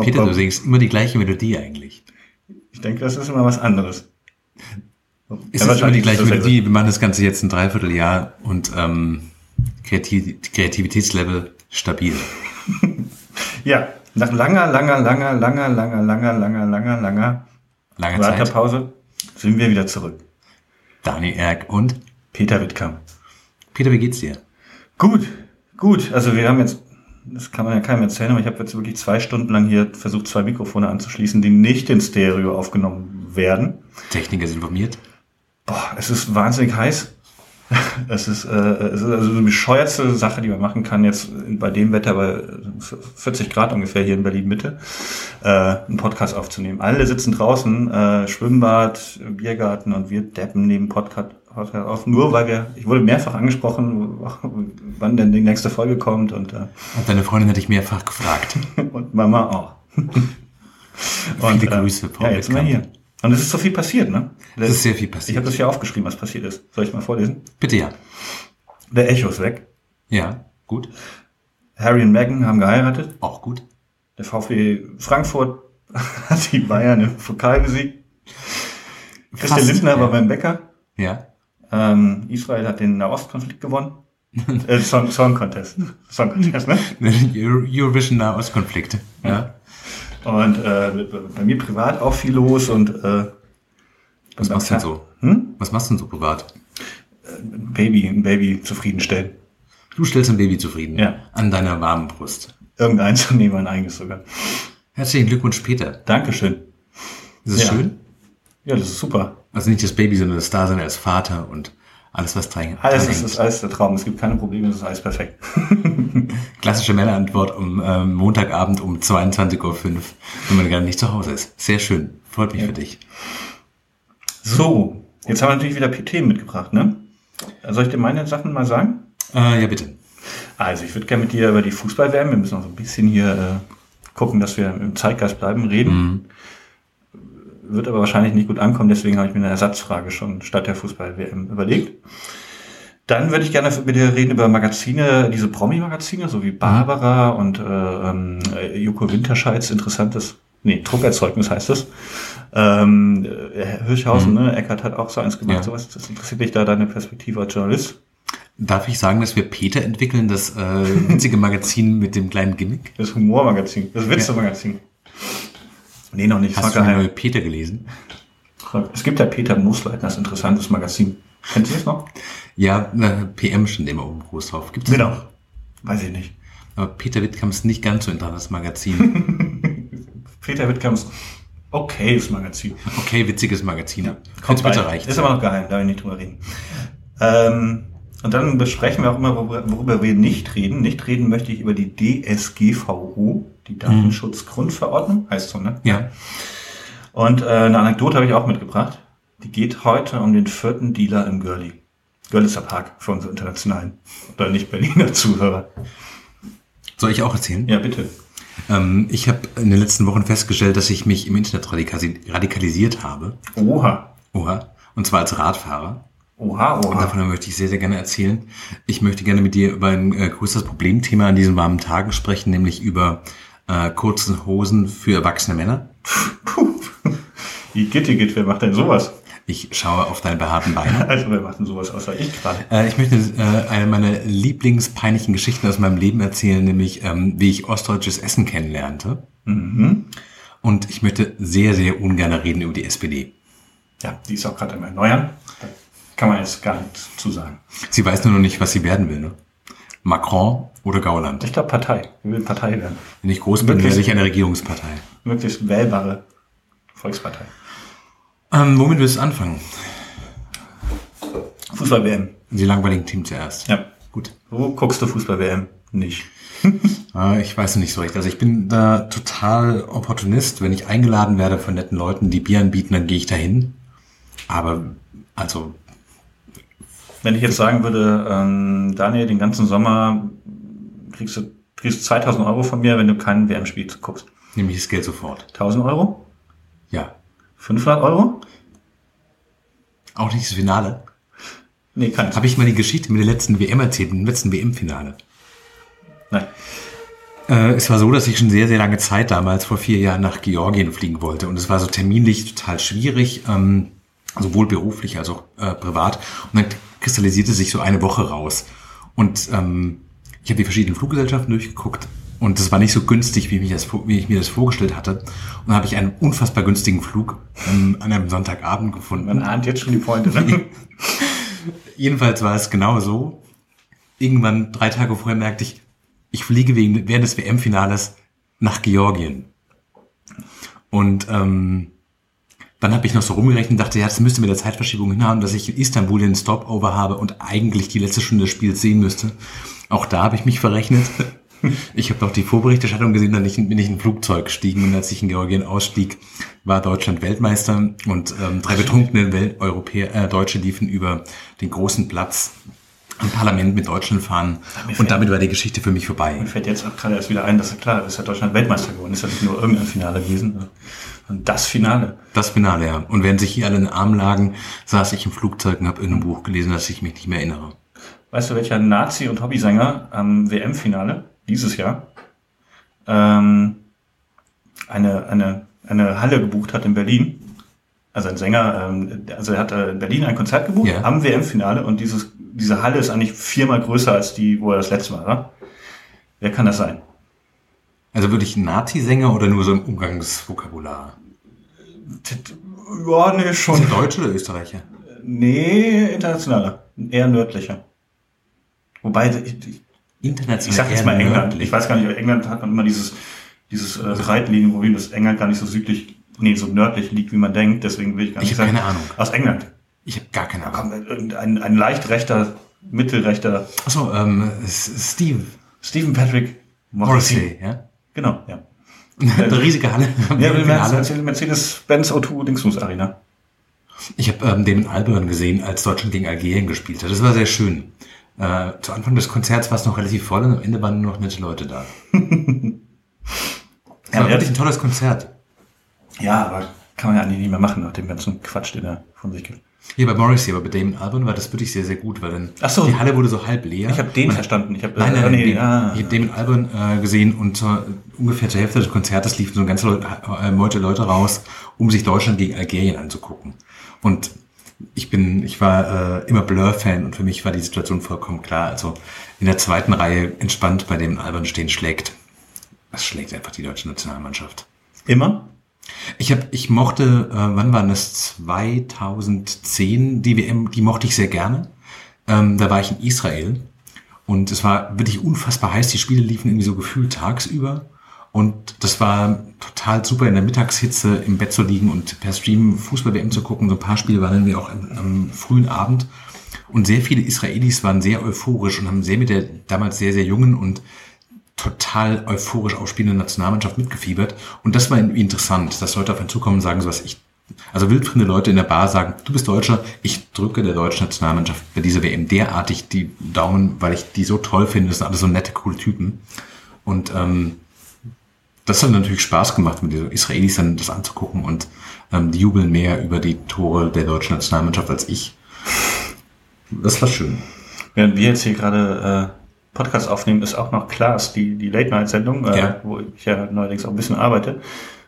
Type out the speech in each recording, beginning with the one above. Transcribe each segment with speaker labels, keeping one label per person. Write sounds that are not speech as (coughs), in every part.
Speaker 1: Peter, du singst immer die gleiche Melodie eigentlich.
Speaker 2: Ich denke, das ist immer was anderes.
Speaker 1: Ist ja, immer die gleiche Melodie? Wir machen das Ganze jetzt ein Dreivierteljahr und ähm, Kreativ Kreativitätslevel stabil. (laughs)
Speaker 2: ja, nach langer, langer, langer, langer, langer, langer, langer, langer, langer
Speaker 1: Lange Wartepause
Speaker 2: sind wir wieder zurück.
Speaker 1: Dani Erk und
Speaker 2: Peter Wittkamp.
Speaker 1: Peter, wie geht's dir?
Speaker 2: Gut, gut. Also wir haben jetzt, das kann man ja keinem erzählen, aber ich habe jetzt wirklich zwei Stunden lang hier versucht, zwei Mikrofone anzuschließen, die nicht in Stereo aufgenommen werden.
Speaker 1: Techniker sind informiert.
Speaker 2: Boah, es ist wahnsinnig heiß. (laughs) Es ist, äh, es ist also eine bescheuerste Sache, die man machen kann, jetzt bei dem Wetter bei 40 Grad ungefähr hier in Berlin Mitte, äh, einen Podcast aufzunehmen. Alle sitzen draußen, äh, Schwimmbad, Biergarten und wir deppen neben Podcast auf, nur weil wir, ich wurde mehrfach angesprochen, wann denn die nächste Folge kommt und, äh,
Speaker 1: und deine Freundin hatte ich mehrfach gefragt. (laughs)
Speaker 2: und Mama auch. (laughs)
Speaker 1: und, Viele äh, Grüße,
Speaker 2: Frau ja, jetzt mal hier. Und es ist so viel passiert, ne?
Speaker 1: Es ist sehr viel passiert.
Speaker 2: Ich habe das hier aufgeschrieben, was passiert ist. Soll ich mal vorlesen?
Speaker 1: Bitte ja.
Speaker 2: Der Echo ist weg.
Speaker 1: Ja, gut.
Speaker 2: Harry und Meghan haben geheiratet.
Speaker 1: Auch gut.
Speaker 2: Der VfB Frankfurt (laughs) hat die Bayern im Pokal besiegt. Christian Lindner ja. war beim Bäcker.
Speaker 1: Ja.
Speaker 2: Ähm, Israel hat den Nahostkonflikt gewonnen. äh, Song, Song Contest. Song Contest, ne? (laughs)
Speaker 1: Eurovision Nahostkonflikt. Ja.
Speaker 2: Und äh, bei mir privat auch viel los und äh,
Speaker 1: was machst du denn so? Hm? Was machst du denn so privat?
Speaker 2: Ein Baby, ein Baby zufriedenstellen.
Speaker 1: Du stellst ein Baby zufrieden?
Speaker 2: Ja.
Speaker 1: An deiner warmen Brust.
Speaker 2: Irgendeins zu nehmen, ein eigenes sogar.
Speaker 1: Herzlichen Glückwunsch, Peter.
Speaker 2: Dankeschön.
Speaker 1: Ist es ja. schön?
Speaker 2: Ja, das ist super.
Speaker 1: Also nicht das Baby, sondern das Dasein als Vater und alles, was dran
Speaker 2: Alles ist, ist alles der Traum. Es gibt keine Probleme, es ist alles perfekt. (laughs)
Speaker 1: Klassische Männerantwort um ähm, Montagabend um 22.05 Uhr, wenn man gerade nicht zu Hause ist. Sehr schön. Freut mich ja. für dich.
Speaker 2: So, jetzt haben wir natürlich wieder Themen mitgebracht, ne? Soll ich dir meine Sachen mal sagen?
Speaker 1: Äh, ja, bitte.
Speaker 2: Also, ich würde gerne mit dir über die Fußball werden. Wir müssen noch so ein bisschen hier äh, gucken, dass wir im Zeitgeist bleiben, reden. Mhm wird aber wahrscheinlich nicht gut ankommen, deswegen habe ich mir eine Ersatzfrage schon statt der Fußball-WM überlegt. Dann würde ich gerne mit dir reden über Magazine, diese Promi-Magazine, so wie Barbara und äh, ähm, Joko Winterscheids interessantes, nee, Druckerzeugnis heißt es. Ähm, äh, Hirschhausen, mhm. ne, Eckert hat auch so eins gemacht, ja. sowas. Das interessiert dich da deine Perspektive als Journalist?
Speaker 1: Darf ich sagen, dass wir Peter entwickeln, das äh, witzige Magazin mit dem kleinen Gimmick?
Speaker 2: Das Humormagazin, das Witze-Magazin. Ja. Nee, noch nicht.
Speaker 1: Hast du mal Peter gelesen?
Speaker 2: Es gibt ja Peter Moosleitner, das interessantes Magazin. Kennst du das noch?
Speaker 1: Ja, PM schon immer oben groß drauf.
Speaker 2: Gibt es genau. noch? Weiß ich nicht.
Speaker 1: Aber Peter Wittkamps nicht ganz so interessantes Magazin. (laughs)
Speaker 2: Peter Wittkamps okayes Magazin.
Speaker 1: Okay, witziges Magazin. Ja,
Speaker 2: Kommt bitte reicht. Ist aber noch geheim, da will ich nicht drüber reden. Ähm, und dann besprechen wir auch immer, worüber wir nicht reden. Nicht reden möchte ich über die DSGVO, die Datenschutzgrundverordnung, heißt so, ne?
Speaker 1: Ja.
Speaker 2: Und äh, eine Anekdote habe ich auch mitgebracht. Die geht heute um den vierten Dealer im Görli. Görlitzer Park für unsere internationalen oder nicht Berliner Zuhörer.
Speaker 1: Soll ich auch erzählen?
Speaker 2: Ja, bitte.
Speaker 1: Ähm, ich habe in den letzten Wochen festgestellt, dass ich mich im Internet radikalisiert habe.
Speaker 2: Oha.
Speaker 1: Oha. Und zwar als Radfahrer.
Speaker 2: Oha, oha.
Speaker 1: Und davon möchte ich sehr, sehr gerne erzählen. Ich möchte gerne mit dir über ein äh, größeres Problemthema an diesen warmen Tagen sprechen, nämlich über äh, kurzen Hosen für erwachsene Männer.
Speaker 2: Puh. Wer macht denn sowas?
Speaker 1: Ich schaue auf deine behaarten Beine. (laughs)
Speaker 2: Also wer macht denn sowas außer ich gerade?
Speaker 1: Äh, ich möchte äh, eine meiner lieblingspeinlichen Geschichten aus meinem Leben erzählen, nämlich ähm, wie ich ostdeutsches Essen kennenlernte.
Speaker 2: Mhm.
Speaker 1: Und ich möchte sehr, sehr ungern reden über die SPD.
Speaker 2: Ja, die ist auch gerade im Erneuern. Da kann man jetzt gar nichts zu sagen.
Speaker 1: Sie weiß nur noch nicht, was sie werden will, ne? Macron oder Gauland?
Speaker 2: Ich glaube Partei. Wir will Partei werden.
Speaker 1: Wenn ich groß bin, werde ich eine Regierungspartei.
Speaker 2: Möglichst wählbare Volkspartei.
Speaker 1: Ähm, womit willst du anfangen?
Speaker 2: Fußball-WM.
Speaker 1: Die langweiligen Team zuerst.
Speaker 2: Ja. Gut. Wo guckst du Fußball-WM? Nicht.
Speaker 1: Ah, (laughs) (laughs) ich weiß nicht so recht. Also ich bin da total Opportunist. Wenn ich eingeladen werde von netten Leuten, die Bier anbieten, dann gehe ich dahin. Aber also
Speaker 2: wenn ich jetzt sagen würde, ähm, Daniel, den ganzen Sommer kriegst du kriegst 2000 Euro von mir, wenn du kein WM-Spiel guckst.
Speaker 1: Nehme ich das Geld sofort.
Speaker 2: 1000 Euro?
Speaker 1: Ja.
Speaker 2: 500 Euro?
Speaker 1: Auch nicht das Finale?
Speaker 2: Nee, keins.
Speaker 1: Habe ich mal die Geschichte mit der letzten WM erzählt, im letzten WM-Finale?
Speaker 2: Nein.
Speaker 1: Äh, es war so, dass ich schon sehr, sehr lange Zeit damals, vor vier Jahren, nach Georgien fliegen wollte. Und es war so terminlich total schwierig, ähm, sowohl beruflich als auch äh, privat. Und dann kristallisierte sich so eine Woche raus. Und ähm, ich habe die verschiedenen Fluggesellschaften durchgeguckt. Und das war nicht so günstig, wie, mich das, wie ich mir das vorgestellt hatte. Und dann habe ich einen unfassbar günstigen Flug ähm, an einem Sonntagabend gefunden.
Speaker 2: Man ahnt jetzt schon die Pointe. Ne? (laughs)
Speaker 1: Jedenfalls war es genau so. Irgendwann drei Tage vorher merkte ich, ich fliege wegen, während des WM-Finales nach Georgien. Und ähm, dann habe ich noch so rumgerechnet und dachte, ja, das müsste mit der Zeitverschiebung hinhauen, dass ich in Istanbul den Stopover habe und eigentlich die letzte Stunde des Spiels sehen müsste. Auch da habe ich mich verrechnet. (laughs) Ich habe doch die Vorberichterstattung gesehen, dann bin ich in ein Flugzeug gestiegen und als ich in Georgien ausstieg, war Deutschland Weltmeister und ähm, drei betrunkene Welt Europäer, äh, Deutsche liefen über den großen Platz im Parlament mit Deutschland fahren und damit war die Geschichte für mich vorbei.
Speaker 2: Mir fällt jetzt auch gerade erst wieder ein, dass klar, ist ja Deutschland Weltmeister geworden, ist ja nicht nur irgendein Finale gewesen, das Finale.
Speaker 1: Das Finale, ja. Und während sich hier alle in den Arm lagen, saß ich im Flugzeug und habe in einem Buch gelesen, dass ich mich nicht mehr erinnere.
Speaker 2: Weißt du, welcher Nazi- und Hobbysänger am WM-Finale dieses Jahr ähm, eine, eine, eine Halle gebucht hat in Berlin? Also ein Sänger, ähm, also er hat äh, in Berlin ein Konzert gebucht
Speaker 1: Ja.
Speaker 2: am WM-Finale und dieses, diese Halle ist eigentlich viermal größer als die, wo er das letzte Mal war. Wer kann das sein?
Speaker 1: Also wirklich ein Nazi-Sänger oder nur so im Umgangsvokabular?
Speaker 2: Ja, nee, schon.
Speaker 1: er Deutsch oder Österreicher?
Speaker 2: Nee, internationaler. Eher nördlicher. Wobei, ich, ich,
Speaker 1: International.
Speaker 2: ich sag jetzt mal England.
Speaker 1: nördlich.
Speaker 2: Ich weiß gar nicht, aber England hat man immer dieses, dieses äh, Seitenlinien, wohin das England gar nicht so südlich, nee, so nördlich liegt, wie man denkt. Deswegen will ich gar
Speaker 1: Ich
Speaker 2: nicht
Speaker 1: hab
Speaker 2: sagen.
Speaker 1: keine Ahnung.
Speaker 2: Aus England.
Speaker 1: Ich habe gar keine Ahnung.
Speaker 2: Irgendein ein leicht rechter, mittelrechter
Speaker 1: Achso, ähm, Steve
Speaker 2: Stephen Patrick
Speaker 1: Morrissey, ja?
Speaker 2: Genau, ja. (laughs)
Speaker 1: Eine riesige Halle.
Speaker 2: Ja, Mercedes-Benz O2 Dingsbus Arena.
Speaker 1: Ich habe ähm, den in Albion gesehen, als Deutschland gegen Algerien gespielt hat. Das war sehr schön. Äh, zu Anfang des Konzerts war es noch relativ voll und am Ende waren nur noch nette Leute da. (laughs) Das
Speaker 2: Ja,
Speaker 1: war wirklich ein tolles Konzert.
Speaker 2: Ja, aber kann man ja eigentlich nicht mehr machen nach dem ganzen Quatsch, den er von sich gibt.
Speaker 1: Hier bei Morrissey, aber bei Damon Albarn war das wirklich sehr, sehr gut, weil dann
Speaker 2: Ach so.
Speaker 1: die Halle wurde so halb leer.
Speaker 2: Ich habe den
Speaker 1: Man-
Speaker 2: verstanden. Ich habe
Speaker 1: Nein, nein,
Speaker 2: äh,
Speaker 1: nein,
Speaker 2: nee,
Speaker 1: den,
Speaker 2: ah.
Speaker 1: ich habe Damon Albarn äh, gesehen und zur, ungefähr zur Hälfte des Konzertes liefen so ganz Leute, äh, Meute Leute raus, um sich Deutschland gegen Algerien anzugucken. Und ich bin, ich war äh, immer Blur-Fan und für mich war die Situation vollkommen klar. Also in der zweiten Reihe entspannt bei dem Albarn stehen schlägt. Das schlägt einfach die deutsche Nationalmannschaft.
Speaker 2: Immer?
Speaker 1: Ich habe, ich mochte, äh, wann war das? 2010 die WM, die mochte ich sehr gerne. Ähm, da war ich in Israel und es war wirklich unfassbar heiß. Die Spiele liefen irgendwie so gefühlt tagsüber und das war total super in der Mittagshitze im Bett zu liegen und per Stream Fußball WM zu gucken. So ein paar Spiele waren irgendwie auch am, am frühen Abend und sehr viele Israelis waren sehr euphorisch und haben sehr mit der damals sehr sehr jungen und total euphorisch aufspielende Nationalmannschaft mitgefiebert. Und das war interessant, dass Leute auf einen zukommen und sagen, so was ich, also wildfremde Leute in der Bar sagen, du bist Deutscher, ich drücke der deutschen Nationalmannschaft bei dieser WM derartig die Daumen, weil ich die so toll finde, das sind alles so nette, coole Typen. Und ähm, das hat natürlich Spaß gemacht, mit den Israelis dann das anzugucken und ähm, die jubeln mehr über die Tore der deutschen Nationalmannschaft als ich. Das war schön.
Speaker 2: Während wir jetzt hier gerade äh, Podcast aufnehmen, ist auch noch Klaas, die, die Late-Night-Sendung, äh,
Speaker 1: Ja.
Speaker 2: wo ich ja neuerdings auch ein bisschen arbeite.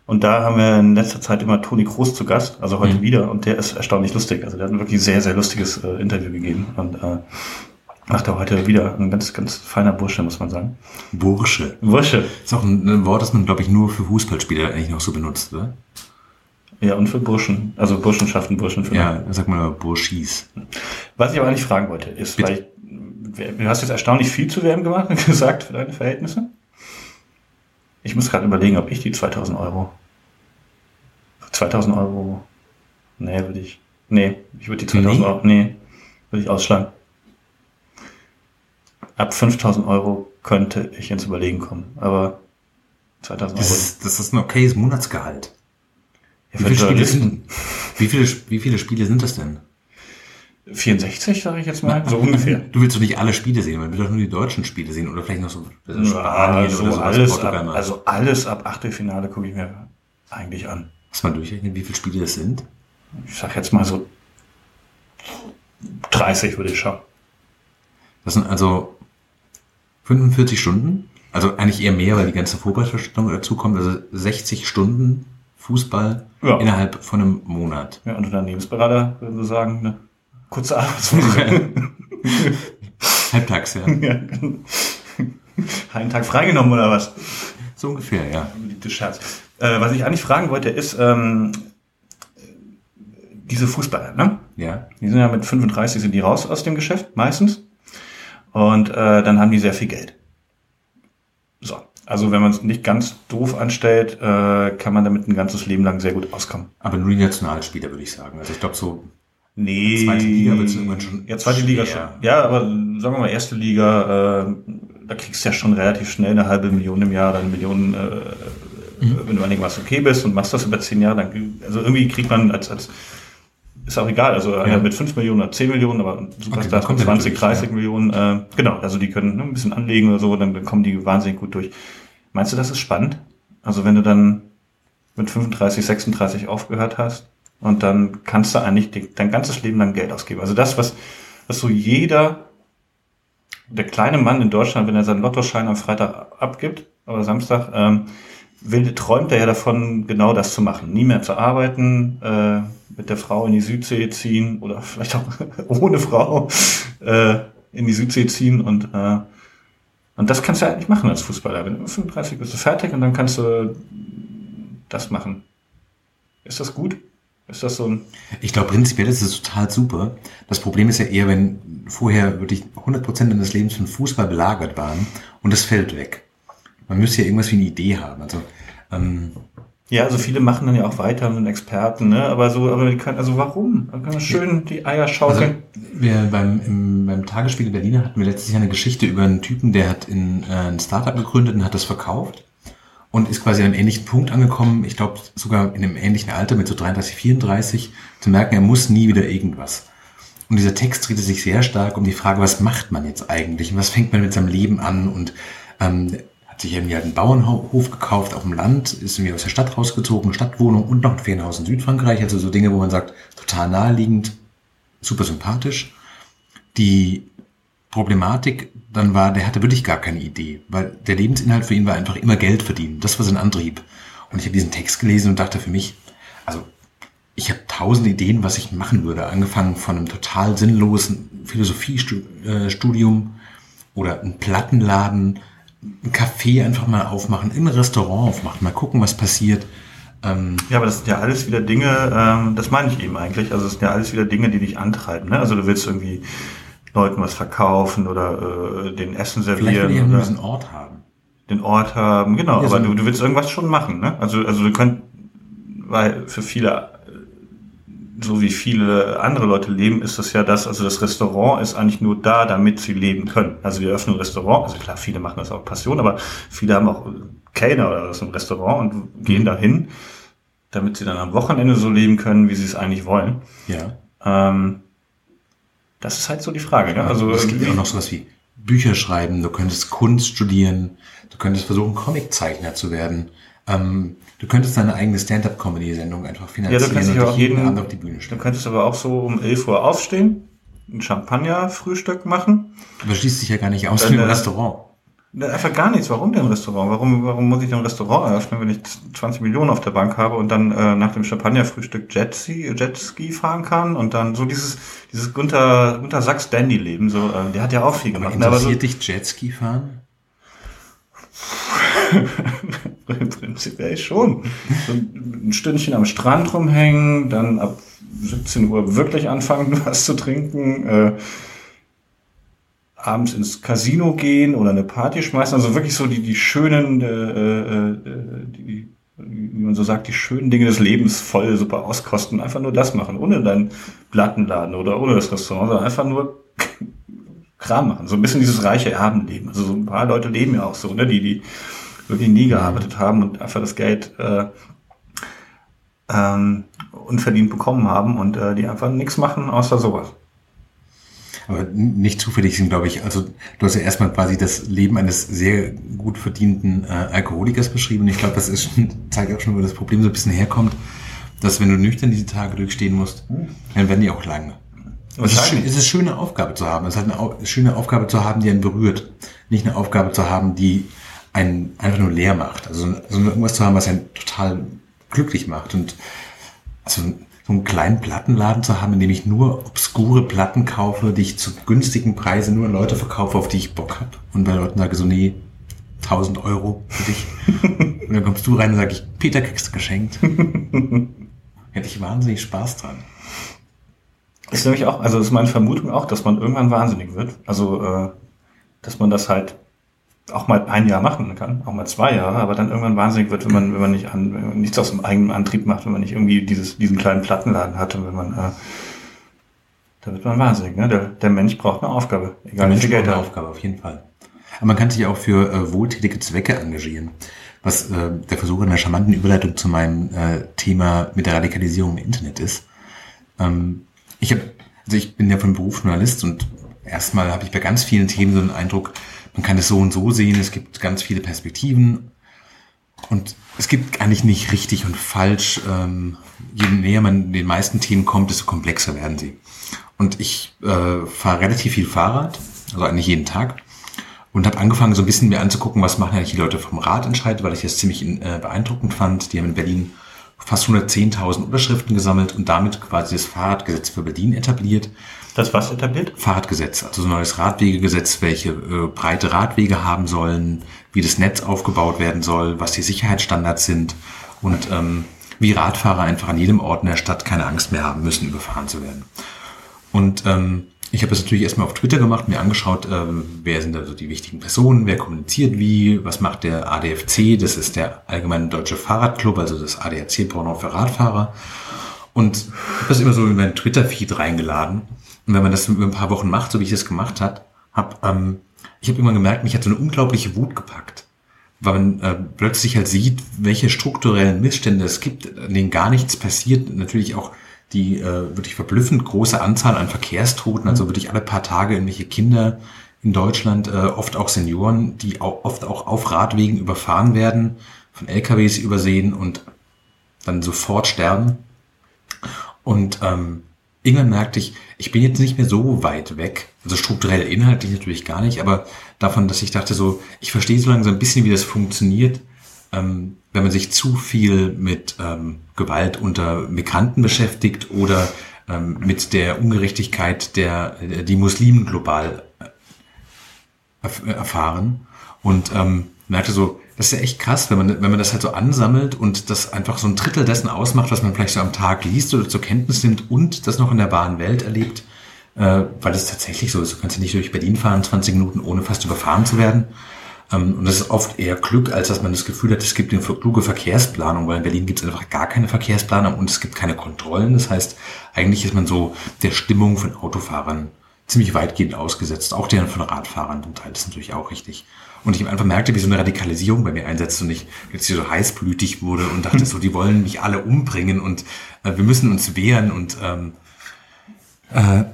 Speaker 2: Und da haben wir in letzter Zeit immer Toni Kroos zu Gast, also heute
Speaker 1: Mhm.
Speaker 2: wieder. Und der ist erstaunlich lustig. Also der hat ein wirklich sehr, sehr lustiges äh, Interview gegeben. Und äh, macht er heute wieder ein ganz, ganz feiner Bursche, muss man sagen.
Speaker 1: Bursche.
Speaker 2: Bursche.
Speaker 1: Ist auch ein, ein Wort, das man, glaube ich, nur für Fußballspieler eigentlich noch so benutzt, oder?
Speaker 2: Ja, und für Burschen. Also Burschenschaften, Burschen für
Speaker 1: Ja, sag mal Burschis.
Speaker 2: Was ich aber eigentlich fragen wollte, ist,
Speaker 1: Bitte.
Speaker 2: weil ich, du hast jetzt erstaunlich viel zu WM gemacht und (laughs) gesagt für deine Verhältnisse. Ich muss gerade überlegen, ob ich die 2000 Euro. 2000 Euro. Nee, würde ich. Nee, ich würde die 2000
Speaker 1: Nee?
Speaker 2: Euro. Nee, würde ich ausschlagen. Ab 5000 Euro könnte ich ins Überlegen kommen, aber 2000
Speaker 1: Das
Speaker 2: Euro.
Speaker 1: ist, das ist ein okayes Monatsgehalt.
Speaker 2: Ja,
Speaker 1: Wie viele, Spiele sind, wie, viele, wie viele Spiele sind das denn?
Speaker 2: 64, sage ich jetzt mal, so ungefähr.
Speaker 1: Du willst doch nicht alle Spiele sehen, man will doch nur die deutschen Spiele sehen oder vielleicht noch so
Speaker 2: Ja,
Speaker 1: Spanien
Speaker 2: so
Speaker 1: oder so
Speaker 2: alles
Speaker 1: Portugal
Speaker 2: ab, also alles ab Achtelfinale gucke ich mir eigentlich an.
Speaker 1: Hast du mal durchrechnen, wie viele Spiele das sind?
Speaker 2: Ich sag jetzt mal so 30 würde ich schauen.
Speaker 1: Das sind also 45 Stunden, also eigentlich eher mehr, weil die ganze Vorbereitung dazu kommt, also 60 Stunden Fußball
Speaker 2: Ja.
Speaker 1: innerhalb von einem Monat.
Speaker 2: Ja, und Unternehmensberater würden wir sagen, eine kurze Arbeitswoche. (laughs)
Speaker 1: Halbtags, ja.
Speaker 2: ja. Einen Tag freigenommen oder was?
Speaker 1: So ungefähr, ja.
Speaker 2: Beliebter Scherz. Äh, was ich eigentlich fragen wollte, ist ähm, diese Fußballer, ne?
Speaker 1: Ja.
Speaker 2: Die sind ja mit 35 sind die raus aus dem Geschäft, meistens. Und äh, dann haben die sehr viel Geld. So. Also wenn man es nicht ganz doof anstellt, äh, kann man damit ein ganzes Leben lang sehr gut auskommen.
Speaker 1: Aber nur die Nationalspieler, würde ich sagen. Also ich glaube so,
Speaker 2: Nee.
Speaker 1: Zweite Liga wird's irgendwann schon
Speaker 2: Ja, zweite Liga schon.
Speaker 1: schwer.
Speaker 2: Ja, aber sagen wir mal, erste Liga, äh, da kriegst du ja schon relativ schnell eine halbe Million im Jahr, dann eine Million, äh,
Speaker 1: Mhm.
Speaker 2: wenn du einigermaßen okay bist und machst das über zehn Jahre, dann, also irgendwie kriegt man als, als ist auch egal, also einer mit 5 Millionen oder 10 Millionen, aber
Speaker 1: Okay,
Speaker 2: Superstar von
Speaker 1: kommt er
Speaker 2: 20,
Speaker 1: natürlich,
Speaker 2: 30
Speaker 1: ja.
Speaker 2: Millionen, äh, genau, also die können ne, ein bisschen anlegen oder so, dann, dann kommen die wahnsinnig gut durch. Meinst du, das ist spannend? Also wenn du dann mit 35, 36 aufgehört hast und dann kannst du eigentlich dein ganzes Leben lang Geld ausgeben. Also das, was, was so jeder, der kleine Mann in Deutschland, wenn er seinen Lottoschein am Freitag abgibt oder Samstag, ähm, will, träumt er ja davon, genau das zu machen. Nie mehr zu arbeiten, äh, mit der Frau in die Südsee ziehen oder (laughs) vielleicht auch ohne Frau äh, in die Südsee ziehen und äh, und das kannst du eigentlich machen als Fußballer. Wenn du 35 bist du fertig und dann kannst du das machen. Ist das gut? Ist das so ein
Speaker 1: Ich glaube, prinzipiell ist es total super. Das Problem ist ja eher, wenn vorher wirklich 100% deines Lebens von Fußball belagert waren und das fällt weg. Man müsste ja irgendwas wie eine Idee haben. Also, ähm,
Speaker 2: Ja, also viele machen dann ja auch weiter und sind Experten, ne? Aber so, aber die können, also warum? Da kann man schön die Eier
Speaker 1: also
Speaker 2: schaukeln.
Speaker 1: wir beim, im, beim Tagesspiegel Berliner hatten wir letztes Jahr eine Geschichte über einen Typen, der hat in, äh, ein Startup gegründet und hat das verkauft und ist quasi an einem ähnlichen Punkt angekommen, ich glaube sogar in einem ähnlichen Alter mit so 33, 34, zu merken, er muss nie wieder irgendwas. Und dieser Text drehte sich sehr stark um die Frage, was macht man jetzt eigentlich und was fängt man mit seinem Leben an und ähm, hat sich irgendwie halt einen Bauernhof gekauft auf dem Land, ist irgendwie aus der Stadt rausgezogen, Stadtwohnung und noch ein Ferienhaus in Südfrankreich, also so Dinge, wo man sagt, total naheliegend, super sympathisch. Die Problematik dann war, der hatte wirklich gar keine Idee, weil der Lebensinhalt für ihn war einfach immer Geld verdienen. Das war sein Antrieb. Und ich habe diesen Text gelesen und dachte für mich, also ich habe tausend Ideen, was ich machen würde. Angefangen von einem total sinnlosen Philosophiestudium oder einen Plattenladen, ein Café einfach mal aufmachen, ein Restaurant aufmachen, mal gucken, was passiert. Ähm,
Speaker 2: Ja, aber das sind ja alles wieder Dinge, ähm, das meine ich eben eigentlich. Also es sind ja alles wieder Dinge, die dich antreiben. Ne? Also du willst irgendwie Leuten was verkaufen oder äh, den Essen
Speaker 1: vielleicht will ich
Speaker 2: servieren
Speaker 1: diesen Ort haben.
Speaker 2: den Ort haben. Genau,
Speaker 1: Ja,
Speaker 2: aber
Speaker 1: so-
Speaker 2: du, du willst irgendwas schon machen. Ne? Also also du könnt, weil für viele so wie viele andere Leute leben, ist das ja das, also das Restaurant ist eigentlich nur da, damit sie leben können. Also wir öffnen ein Restaurant, also klar, viele machen das auch Passion, aber viele haben auch Kellner oder so ein Restaurant und gehen dahin, damit sie dann am Wochenende so leben können, wie sie es eigentlich wollen.
Speaker 1: Ja.
Speaker 2: Ähm, das ist halt so die Frage. Ne? Also
Speaker 1: es gibt ja auch
Speaker 2: irgendwie-
Speaker 1: noch sowas wie Bücher schreiben, du könntest Kunst studieren, du könntest versuchen, Comiczeichner zu werden. Ähm, du könntest deine eigene Stand-up-Comedy-Sendung einfach
Speaker 2: Ja,
Speaker 1: finanzieren
Speaker 2: du kannst dich
Speaker 1: und
Speaker 2: auch
Speaker 1: dich jeden Abend auf die Bühne
Speaker 2: du
Speaker 1: stellen.
Speaker 2: könntest aber auch so um 11 Uhr aufstehen, ein Champagner-Frühstück machen.
Speaker 1: Aber schließt sich ja gar nicht aus
Speaker 2: Dann,
Speaker 1: wie im
Speaker 2: äh,
Speaker 1: Restaurant.
Speaker 2: Einfach gar nichts. Warum denn Restaurant? Warum, warum muss ich denn ein Restaurant eröffnen, wenn ich 20 Millionen auf der Bank habe und dann äh, nach dem Champagner-Frühstück Jetski, Jetski fahren kann und dann so dieses, dieses Gunter, Gunter Sachs Dandy-Leben, so, äh, der hat ja auch viel
Speaker 1: Aber
Speaker 2: gemacht. ne, Aber so,
Speaker 1: interessiert dich Jetski fahren?
Speaker 2: Prinzipiell schon. So ein Stündchen am Strand rumhängen, dann ab 17 Uhr wirklich anfangen, (laughs) was zu trinken, äh, abends ins Casino gehen oder eine Party schmeißen. Also wirklich so die, die schönen, äh, äh, die, wie man so sagt, die schönen Dinge des Lebens voll super auskosten. Einfach nur das machen, ohne deinen Plattenladen oder ohne das Restaurant, sondern einfach nur Kram machen. So ein bisschen dieses reiche Erbenleben. Also so ein paar Leute leben ja auch so, ne? die, die wirklich nie gearbeitet haben und einfach das Geld äh, ähm, unverdient bekommen haben und äh, die einfach nichts machen außer sowas.
Speaker 1: Aber nicht zufällig sind, glaube ich, also du hast ja erstmal quasi das Leben eines sehr gut verdienten äh, Alkoholikers beschrieben. Ich glaube, das ist schon, zeigt auch schon, wo das Problem so ein bisschen herkommt, dass wenn du nüchtern diese Tage durchstehen musst, dann werden die auch lang. Es ist, schön, es ist eine schöne Aufgabe zu haben. Es ist halt eine schöne Aufgabe zu haben, die einen berührt. Nicht eine Aufgabe zu haben, die einen einfach nur leer macht. Also, also irgendwas zu haben, was einen total glücklich macht. Und also so einen kleinen Plattenladen zu haben, in dem ich nur obskure Platten kaufe, die ich zu günstigen Preisen nur an Leute verkaufe, auf die ich Bock habe. Und bei Leuten sage so, nee, 1000 Euro für dich. (laughs) und dann kommst du rein und sag ich, Peter kriegst du geschenkt. (laughs) Hätte ich wahnsinnig Spaß dran.
Speaker 2: Ist nämlich auch, also ist meine Vermutung auch, dass man irgendwann wahnsinnig wird. Also, äh, dass man das halt auch mal ein Jahr machen kann, auch mal zwei Jahre, aber dann irgendwann wahnsinnig wird, wenn man, wenn man nicht an, wenn man nichts aus dem eigenen Antrieb macht, wenn man nicht irgendwie dieses, diesen kleinen Plattenladen hat und wenn man, äh, da wird man wahnsinnig, ne? Der, der Mensch braucht eine Aufgabe,
Speaker 1: egal wie viel Geld er hat. Aufgabe, auf jeden Fall. Aber man kann sich auch für äh, wohltätige Zwecke engagieren. Was äh, der Versuch einer charmanten Überleitung zu meinem äh, Thema mit der Radikalisierung im Internet ist. Ähm, ich habe, also ich bin ja von Beruf Journalist und erstmal habe ich bei ganz vielen Themen so einen Eindruck, man kann es so und so sehen, es gibt ganz viele Perspektiven und es gibt eigentlich nicht richtig und falsch. Ähm, je näher man den meisten Themen kommt, desto komplexer werden sie. Und ich äh, fahre relativ viel Fahrrad, also eigentlich jeden Tag. Und habe angefangen, so ein bisschen mir anzugucken, was machen eigentlich die Leute vom Radentscheid, weil ich das ziemlich äh, beeindruckend fand. Die haben in Berlin fast 110.000 Unterschriften gesammelt und damit quasi das Fahrradgesetz für Berlin etabliert.
Speaker 2: Das was etabliert?
Speaker 1: Fahrradgesetz, also so ein neues Radwegegesetz, welche äh, breite Radwege haben sollen, wie das Netz aufgebaut werden soll, was die Sicherheitsstandards sind und ähm, wie Radfahrer einfach an jedem Ort in der Stadt keine Angst mehr haben müssen, überfahren zu werden. Und ähm, ich habe das natürlich erstmal auf Twitter gemacht, mir angeschaut, äh, wer sind also die wichtigen Personen, wer kommuniziert wie, was macht der ADFC, das ist der Allgemeine Deutsche Fahrradclub, also das ADAC-Porno für Radfahrer. Und habe das immer so in meinen Twitter-Feed reingeladen. Und wenn man das über ein paar Wochen macht, so wie ich das gemacht hat, hab, ähm, ich habe immer gemerkt, mich hat so eine unglaubliche Wut gepackt. Weil man äh, plötzlich halt sieht, welche strukturellen Missstände es gibt, in denen gar nichts passiert. Natürlich auch die äh, wirklich verblüffend große Anzahl an Verkehrstoten, also wirklich alle paar Tage irgendwelche Kinder in Deutschland, äh, oft auch Senioren, die auch, oft auch auf Radwegen überfahren werden, von LKWs übersehen und dann sofort sterben. Und ähm, irgendwann merkte ich, ich bin jetzt nicht mehr so weit weg, also strukturell inhaltlich natürlich gar nicht, aber davon, dass ich dachte so, ich verstehe so langsam ein bisschen, wie das funktioniert, ähm, wenn man sich zu viel mit ähm, Gewalt unter Migranten beschäftigt oder ähm, mit der Ungerechtigkeit, der die Muslimen global äh, erfahren. Und ähm, merkte so, das ist ja echt krass, wenn man, wenn man das halt so ansammelt und das einfach so ein Drittel dessen ausmacht, was man vielleicht so am Tag liest oder zur Kenntnis nimmt und das noch in der wahren Welt erlebt, äh, weil es tatsächlich so ist. Du kannst ja nicht durch Berlin fahren, 20 Minuten, ohne fast überfahren zu werden. Ähm, und das ist oft eher Glück, als dass man das Gefühl hat, es gibt eine kluge Verkehrsplanung, weil in Berlin gibt es einfach gar keine Verkehrsplanung und es gibt keine Kontrollen. Das heißt, eigentlich ist man so der Stimmung von Autofahrern ziemlich weitgehend ausgesetzt, auch deren von Radfahrern zum Teil. Das ist natürlich auch richtig. Und ich einfach merkte, wie so eine Radikalisierung bei mir einsetzt und ich jetzt hier so heißblütig wurde und dachte so, die wollen mich alle umbringen und äh, wir müssen uns wehren und ähm, äh,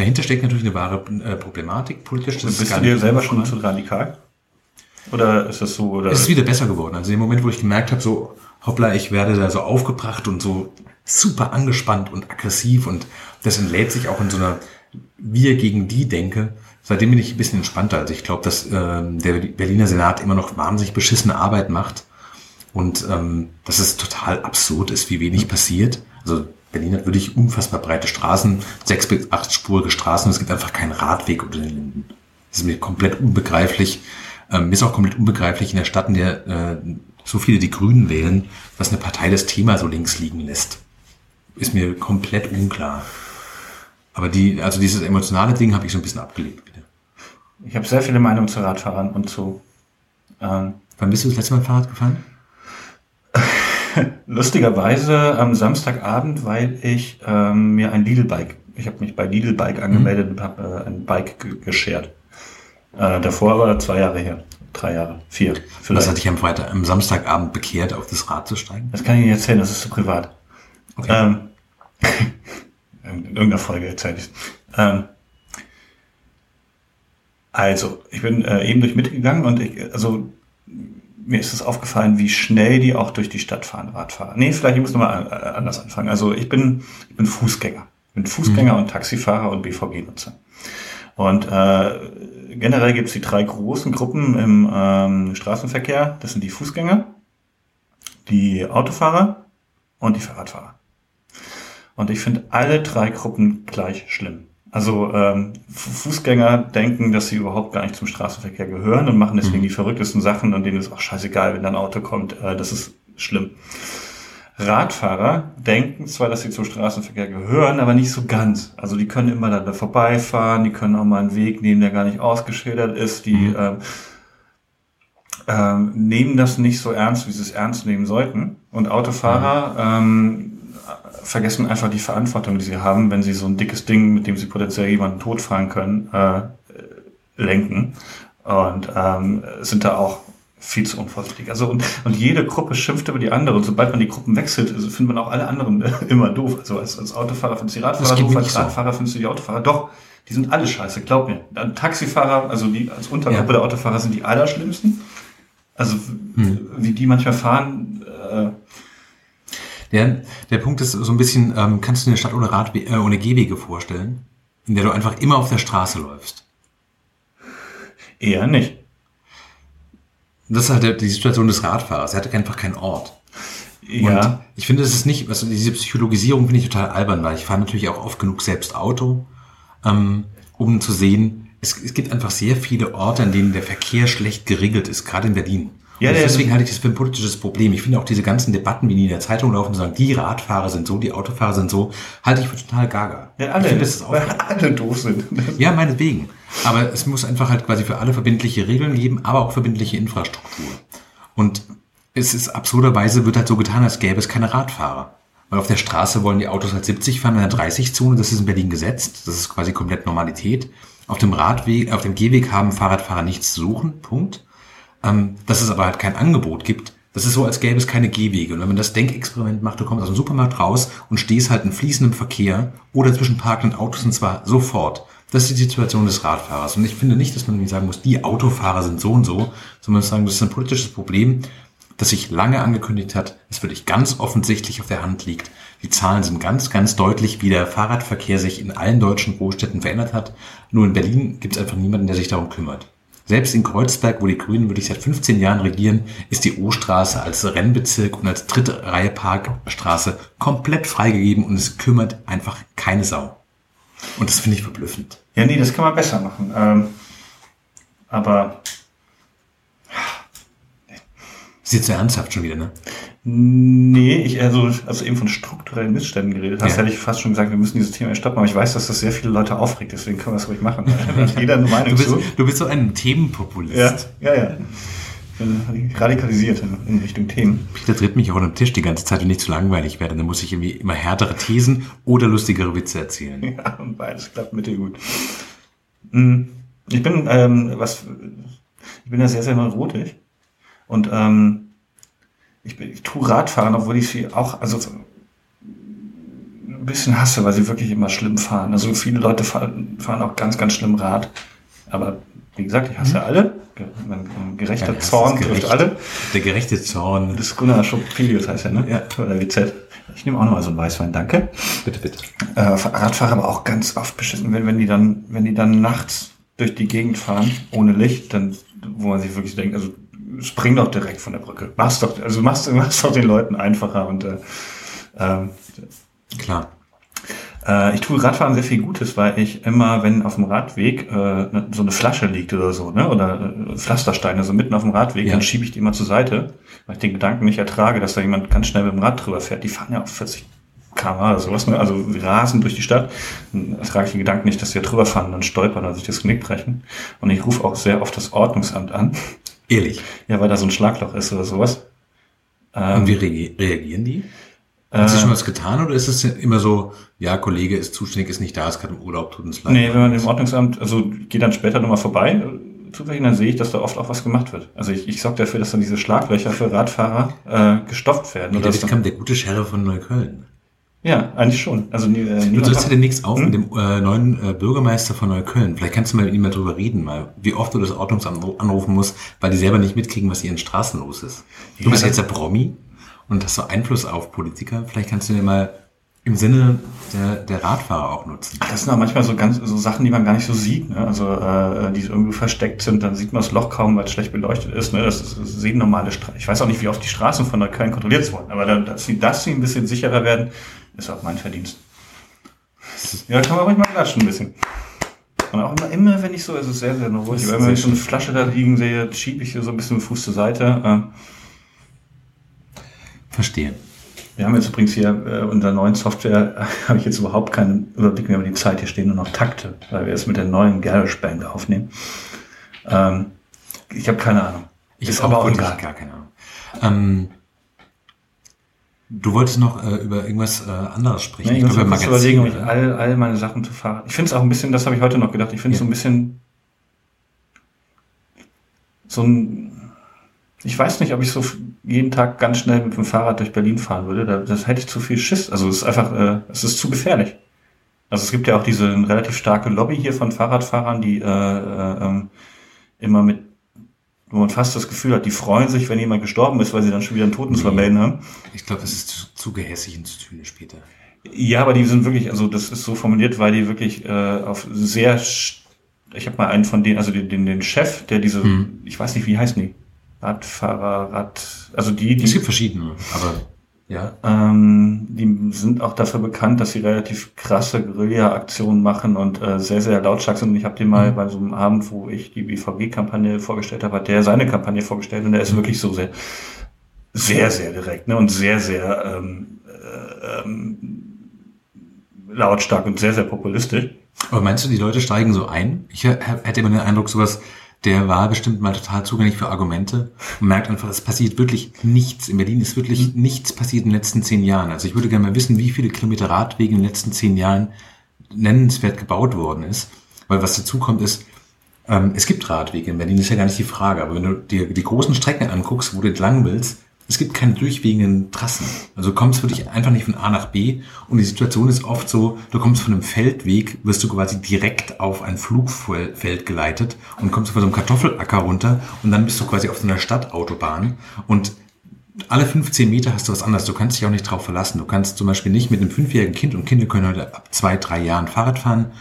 Speaker 1: Dahinter steckt natürlich eine wahre äh, Problematik politisch.
Speaker 2: Das bist du dir selber schon zu radikal? Oder ist das so? Oder?
Speaker 1: Es ist wieder besser geworden. Also im Moment, wo ich gemerkt habe, so, hoppla, ich werde da so aufgebracht und so super angespannt und aggressiv und das entlädt sich auch in so einer Wir gegen die Denke. Seitdem bin ich ein bisschen entspannter. Also ich glaube, dass äh, der Berliner Senat immer noch wahnsinnig beschissene Arbeit macht und ähm, dass es total absurd ist, wie wenig passiert. Also Berlin hat wirklich unfassbar breite Straßen, sechs bis achtspurige Straßen und es gibt einfach keinen Radweg unter den Linden. Das ist mir komplett unbegreiflich. Ähm, mir ist auch komplett unbegreiflich in der Stadt, in der äh, so viele die Grünen wählen, dass eine Partei das Thema so links liegen lässt. Ist mir komplett unklar. Aber die, also dieses emotionale Ding habe ich so ein bisschen abgelegt wieder.
Speaker 2: Ich habe sehr viele Meinungen zu Radfahrern und zu.
Speaker 1: Ähm, Wann bist du das letzte Mal Fahrrad gefahren? (laughs)
Speaker 2: Lustigerweise am Samstagabend, weil ich ähm, mir ein Lidl-Bike, ich habe mich bei Lidl-Bike angemeldet mhm. und habe äh, ein Bike geschert. Äh, davor aber zwei Jahre her. Drei Jahre, vier.
Speaker 1: Vielleicht. Was hat dich am Freitag, am Samstagabend bekehrt, auf das Rad zu steigen?
Speaker 2: Das kann ich nicht erzählen, das ist zu privat. Okay. Ähm, (laughs) in irgendeiner Folge erzähle ich ähm, Also, ich bin äh, eben durch Mitte gegangen und ich, also mir ist es aufgefallen, wie schnell die auch durch die Stadt fahren, Radfahrer. Nee, vielleicht ich muss nochmal äh, anders anfangen. Also ich bin, ich bin Fußgänger. Mit Fußgänger und Taxifahrer und BVG-Nutzer. Und äh, generell gibt es die drei großen Gruppen im ähm, Straßenverkehr. Das sind die Fußgänger, die Autofahrer und die Fahrradfahrer. Und ich finde alle drei Gruppen gleich schlimm. Also ähm, Fußgänger denken, dass sie überhaupt gar nicht zum Straßenverkehr gehören und machen deswegen mhm. die verrücktesten Sachen und denen ist auch scheißegal, wenn da ein Auto kommt. Äh, das ist schlimm. Radfahrer denken zwar, dass sie zum Straßenverkehr gehören, aber nicht so ganz. Also die können immer da vorbeifahren, die können auch mal einen Weg nehmen, der gar nicht ausgeschildert ist. Die mhm. ähm, ähm, nehmen das nicht so ernst, wie sie es ernst nehmen sollten. Und Autofahrer mhm. ähm, vergessen einfach die Verantwortung, die sie haben, wenn sie so ein dickes Ding, mit dem sie potenziell jemanden totfahren können, äh, lenken. Und ähm, sind da auch viel zu unvorsichtig. Also und, und jede Gruppe schimpft über die andere. Und sobald man die Gruppen wechselt, also findet man auch alle anderen (laughs) immer doof. Also als, als Autofahrer findest du die Radfahrer doof, als Radfahrer so. findest du die Autofahrer. Doch, die sind alle scheiße, glaub mir. Dann Taxifahrer, also die als Untergruppe ja. der Autofahrer sind die allerschlimmsten. Also hm. wie die manchmal fahren, äh,
Speaker 1: der, der Punkt ist so ein bisschen, ähm, kannst du dir eine Stadt ohne, Radwe äh, ohne Gehwege vorstellen, in der du einfach immer auf der Straße läufst?
Speaker 2: Eher nicht.
Speaker 1: Das ist halt die Situation des Radfahrers. Er hat einfach keinen Ort. Ja. Und ich finde, es ist nicht, also diese Psychologisierung finde ich total albern, weil ich fahre natürlich auch oft genug selbst Auto, ähm, um zu sehen, es, es gibt einfach sehr viele Orte, an denen der Verkehr schlecht geregelt ist, gerade in Berlin. Ja, deswegen halte ich das für ein politisches Problem. Ich finde auch diese ganzen Debatten, wie die in der Zeitung laufen, sagen, die Radfahrer sind so, die Autofahrer sind so, halte ich für total gaga.
Speaker 2: Ja, alle, finde, das ist auch, alle doof sind.
Speaker 1: Ja, meinetwegen. Aber es muss einfach halt quasi für alle verbindliche Regeln geben, aber auch verbindliche Infrastruktur. Und es ist absurderweise wird halt so getan, als gäbe es keine Radfahrer. Weil auf der Straße wollen die Autos halt 70 fahren in der 30-Zone, das ist in Berlin gesetzt, das ist quasi komplett Normalität. Auf dem Radweg, auf dem Gehweg haben Fahrradfahrer nichts zu suchen, Punkt. Ähm, dass es aber halt kein Angebot gibt, das ist so, als gäbe es keine Gehwege. Und wenn man das Denkexperiment macht, du kommst aus dem Supermarkt raus und stehst halt in fließendem Verkehr oder zwischen parkenden Autos und zwar sofort. Das ist die Situation des Radfahrers. Und ich finde nicht, dass man sagen muss, die Autofahrer sind so und so, sondern sagen, das ist ein politisches Problem, das sich lange angekündigt hat, es wirklich ganz offensichtlich auf der Hand liegt. Die Zahlen sind ganz, ganz deutlich, wie der Fahrradverkehr sich in allen deutschen Großstädten verändert hat. Nur in Berlin gibt es einfach niemanden, der sich darum kümmert. Selbst in Kreuzberg, wo die Grünen wirklich seit 15 Jahren regieren, ist die O-Straße als Rennbezirk und als dritte Reihe Parkstraße komplett freigegeben und es kümmert einfach keine Sau. Und das finde ich verblüffend.
Speaker 2: Ja, nee, das kann man besser machen. Ähm, aber.
Speaker 1: Ist jetzt so ernsthaft schon wieder, ne?
Speaker 2: Nee, ich also, also eben von strukturellen Missständen geredet hast, ja. hätte ich fast schon gesagt, wir müssen dieses Thema stoppen, aber ich weiß, dass das sehr viele Leute aufregt, deswegen können wir es ruhig machen. (laughs)
Speaker 1: Jeder eine Meinung du bist, zu. Du bist so ein Themenpopulist.
Speaker 2: Ja, ja, ja. Radikalisiert in Richtung Themen.
Speaker 1: Peter tritt mich auch unter den Tisch die ganze Zeit, wenn ich zu langweilig werde. Dann muss ich irgendwie immer härtere Thesen oder lustigere Witze erzählen. (laughs)
Speaker 2: Ja, und beides klappt mittelgut. Hm, ich bin, ähm, was, ich bin ja sehr, sehr neurotisch. Und ähm, ich, bin, ich tue Radfahren, obwohl ich sie auch, also ein bisschen hasse, weil sie wirklich immer schlimm fahren. Also viele Leute fahren, fahren auch ganz, ganz schlimm Rad. Aber wie gesagt, ich hasse mhm. alle. Ein gerechter ja, Zorn trifft alle.
Speaker 1: Der gerechte Zorn.
Speaker 2: Das ist Gunnar Schopilius heißt er, ne? Ja. Oder WZ. Ich nehme auch noch mal so einen Weißwein, danke.
Speaker 1: Bitte, bitte.
Speaker 2: Äh, Radfahrer aber auch ganz oft beschissen, wenn, wenn die dann, wenn die dann nachts durch die Gegend fahren, ohne Licht, dann, wo man sich wirklich denkt, also spring doch direkt von der Brücke. Mach's doch, also mach's, (laughs) mach's doch den Leuten einfacher und äh, äh,
Speaker 1: klar.
Speaker 2: Äh, ich tue Radfahren sehr viel Gutes, weil ich immer, wenn auf dem Radweg äh, ne, so eine Flasche liegt oder so, ne, oder äh, Pflastersteine so mitten auf dem Radweg, ja. dann schiebe ich die immer zur Seite, weil ich den Gedanken nicht ertrage, dass da jemand ganz schnell mit dem Rad drüber fährt. Die fahren ja auf 40 km/h oder sowas, ne? also rasen durch die Stadt. Dann ertrage ich den Gedanken nicht, dass die da drüber fahren und dann stolpern oder sich das Genick brechen. Und ich rufe auch sehr oft das Ordnungsamt an
Speaker 1: Ehrlich?
Speaker 2: Ja, weil da so ein Schlagloch ist oder sowas.
Speaker 1: Ähm, Und wie reagieren die? Hat sich schon was getan oder ist es immer so, ja, Kollege ist zuständig, ist nicht da, ist gerade im Urlaub, tut uns
Speaker 2: leid? Nee, wenn man im Ordnungsamt, also geht dann später nochmal vorbei, äh, zufällig, dann sehe ich, dass da oft auch was gemacht wird. Also ich, ich sorge dafür, dass dann diese Schlaglöcher für Radfahrer äh, gestopft werden.
Speaker 1: Oder das kam der gute Sheriff von Neukölln.
Speaker 2: Ja, eigentlich schon. Also
Speaker 1: äh, du trittst ja demnächst auf hm? mit dem äh, neuen äh, Bürgermeister von Neukölln. Vielleicht kannst du mal mit ihm mal drüber reden, mal, wie oft du das Ordnungsamt anrufen musst, weil die selber nicht mitkriegen, was hier in Straßen los ist. Du ja, bist jetzt der Promi und hast so Einfluss auf Politiker. Vielleicht kannst du dir mal Im Sinne der, der Radfahrer auch nutzen.
Speaker 2: Ach, das sind auch manchmal so ganz so Sachen, die man gar nicht so sieht, ne? Also äh, die irgendwie versteckt sind, dann sieht man das Loch kaum, weil es schlecht beleuchtet ist. Ne? Das, ist, das sehen normale Straßen. Ich weiß auch nicht, wie oft die Straßen von Neukölln kontrolliert wurden, aber dann, dass, sie, dass sie ein bisschen sicherer werden, ist auch mein Verdienst. Ja, kann man ruhig mal klatschen ein bisschen. Und auch immer, immer wenn ich so, es ist sehr, sehr ruhig, wenn ich so eine Flasche da liegen sehe, schiebe ich hier so ein bisschen Fuß zur Seite. Äh.
Speaker 1: Verstehe.
Speaker 2: Wir haben jetzt übrigens hier äh, unserer neuen Software, (laughs) habe ich jetzt überhaupt keinen Überblick mehr über die Zeit. Hier stehen nur noch Takte, weil wir es mit der neuen GarageBand aufnehmen. Ähm, ich habe keine Ahnung.
Speaker 1: Ich habe auch gar, gar keine Ahnung. Ähm, du wolltest noch äh, über irgendwas äh, anderes sprechen.
Speaker 2: Ja, ich glaube, Magazin, überlegen, ob ich all, all meine Sachen zu fahren. Ich finde es auch ein bisschen, das habe ich heute noch gedacht, ich finde es ja. so ein bisschen so ein ich weiß nicht, ob ich so jeden Tag ganz schnell mit dem Fahrrad durch Berlin fahren würde. Das hätte ich zu viel Schiss. Also es ist einfach, äh, es ist zu gefährlich. Also es gibt ja auch diese relativ starke Lobby hier von Fahrradfahrern, die äh, äh, ähm, immer mit, wo man fast das Gefühl hat, die freuen sich, wenn jemand gestorben ist, weil sie dann schon wieder einen Toten nee. zu vermelden haben.
Speaker 1: Ich glaube, das ist zu, zu gehässig und zu Töne später.
Speaker 2: Ja, aber die sind wirklich, also das ist so formuliert, weil die wirklich äh, auf sehr, ich habe mal einen von denen, also den, den, den Chef, der diese, hm. ich weiß nicht, wie heißen die? Radfahrer, Rad, also die, die
Speaker 1: Es gibt verschiedene, aber
Speaker 2: ja. Ähm, die sind auch dafür bekannt, dass sie relativ krasse Guerilla-Aktionen machen und äh, sehr, sehr lautstark sind. Und ich habe den mal mhm. bei so einem Abend, wo ich die BVG-Kampagne vorgestellt habe, hat der seine Kampagne vorgestellt und der ist wirklich so sehr, sehr, sehr direkt ne? und sehr, sehr ähm, äh, ähm, lautstark und sehr, sehr populistisch.
Speaker 1: Aber meinst du, die Leute steigen so ein? Ich hätte immer den Eindruck, sowas der war bestimmt mal total zugänglich für Argumente und merkt einfach, es passiert wirklich nichts. In Berlin ist wirklich mhm. nichts passiert in den letzten zehn Jahren. Also ich würde gerne mal wissen, wie viele Kilometer Radwege in den letzten zehn Jahren nennenswert gebaut worden ist. Weil was dazu kommt ist, ähm, es gibt Radwege in Berlin, ist ja gar nicht die Frage. Aber wenn du dir die großen Strecken anguckst, wo du entlang willst, es gibt keine durchwegenden Trassen. Also du kommst wirklich einfach nicht von A nach B und die Situation ist oft so, du kommst von einem Feldweg, wirst du quasi direkt auf ein Flugfeld geleitet und kommst von so einem Kartoffelacker runter und dann bist du quasi auf so einer Stadtautobahn und alle 15 Meter hast du was anderes. Du kannst dich auch nicht drauf verlassen. Du kannst zum Beispiel nicht mit einem fünfjährigen Kind und Kinder können heute ab zwei, drei Jahren Fahrrad fahren.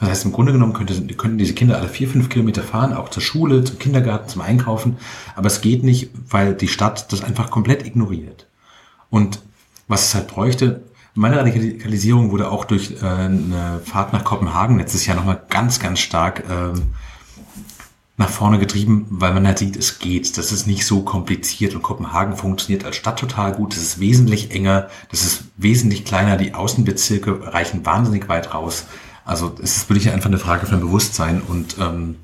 Speaker 1: Das heißt, im Grunde genommen könnte, könnten diese Kinder alle vier, fünf Kilometer fahren, auch zur Schule, zum Kindergarten, zum Einkaufen. Aber es geht nicht, weil die Stadt das einfach komplett ignoriert. Und was es halt bräuchte, meine Radikalisierung wurde auch durch äh, eine Fahrt nach Kopenhagen letztes Jahr nochmal ganz, ganz stark ähm, nach vorne getrieben, weil man halt sieht, es geht. Das ist nicht so kompliziert und Kopenhagen funktioniert als Stadt total gut. Das ist wesentlich enger, das ist wesentlich kleiner. Die Außenbezirke reichen wahnsinnig weit raus. Also es ist wirklich einfach eine Frage von Bewusstsein und ähm,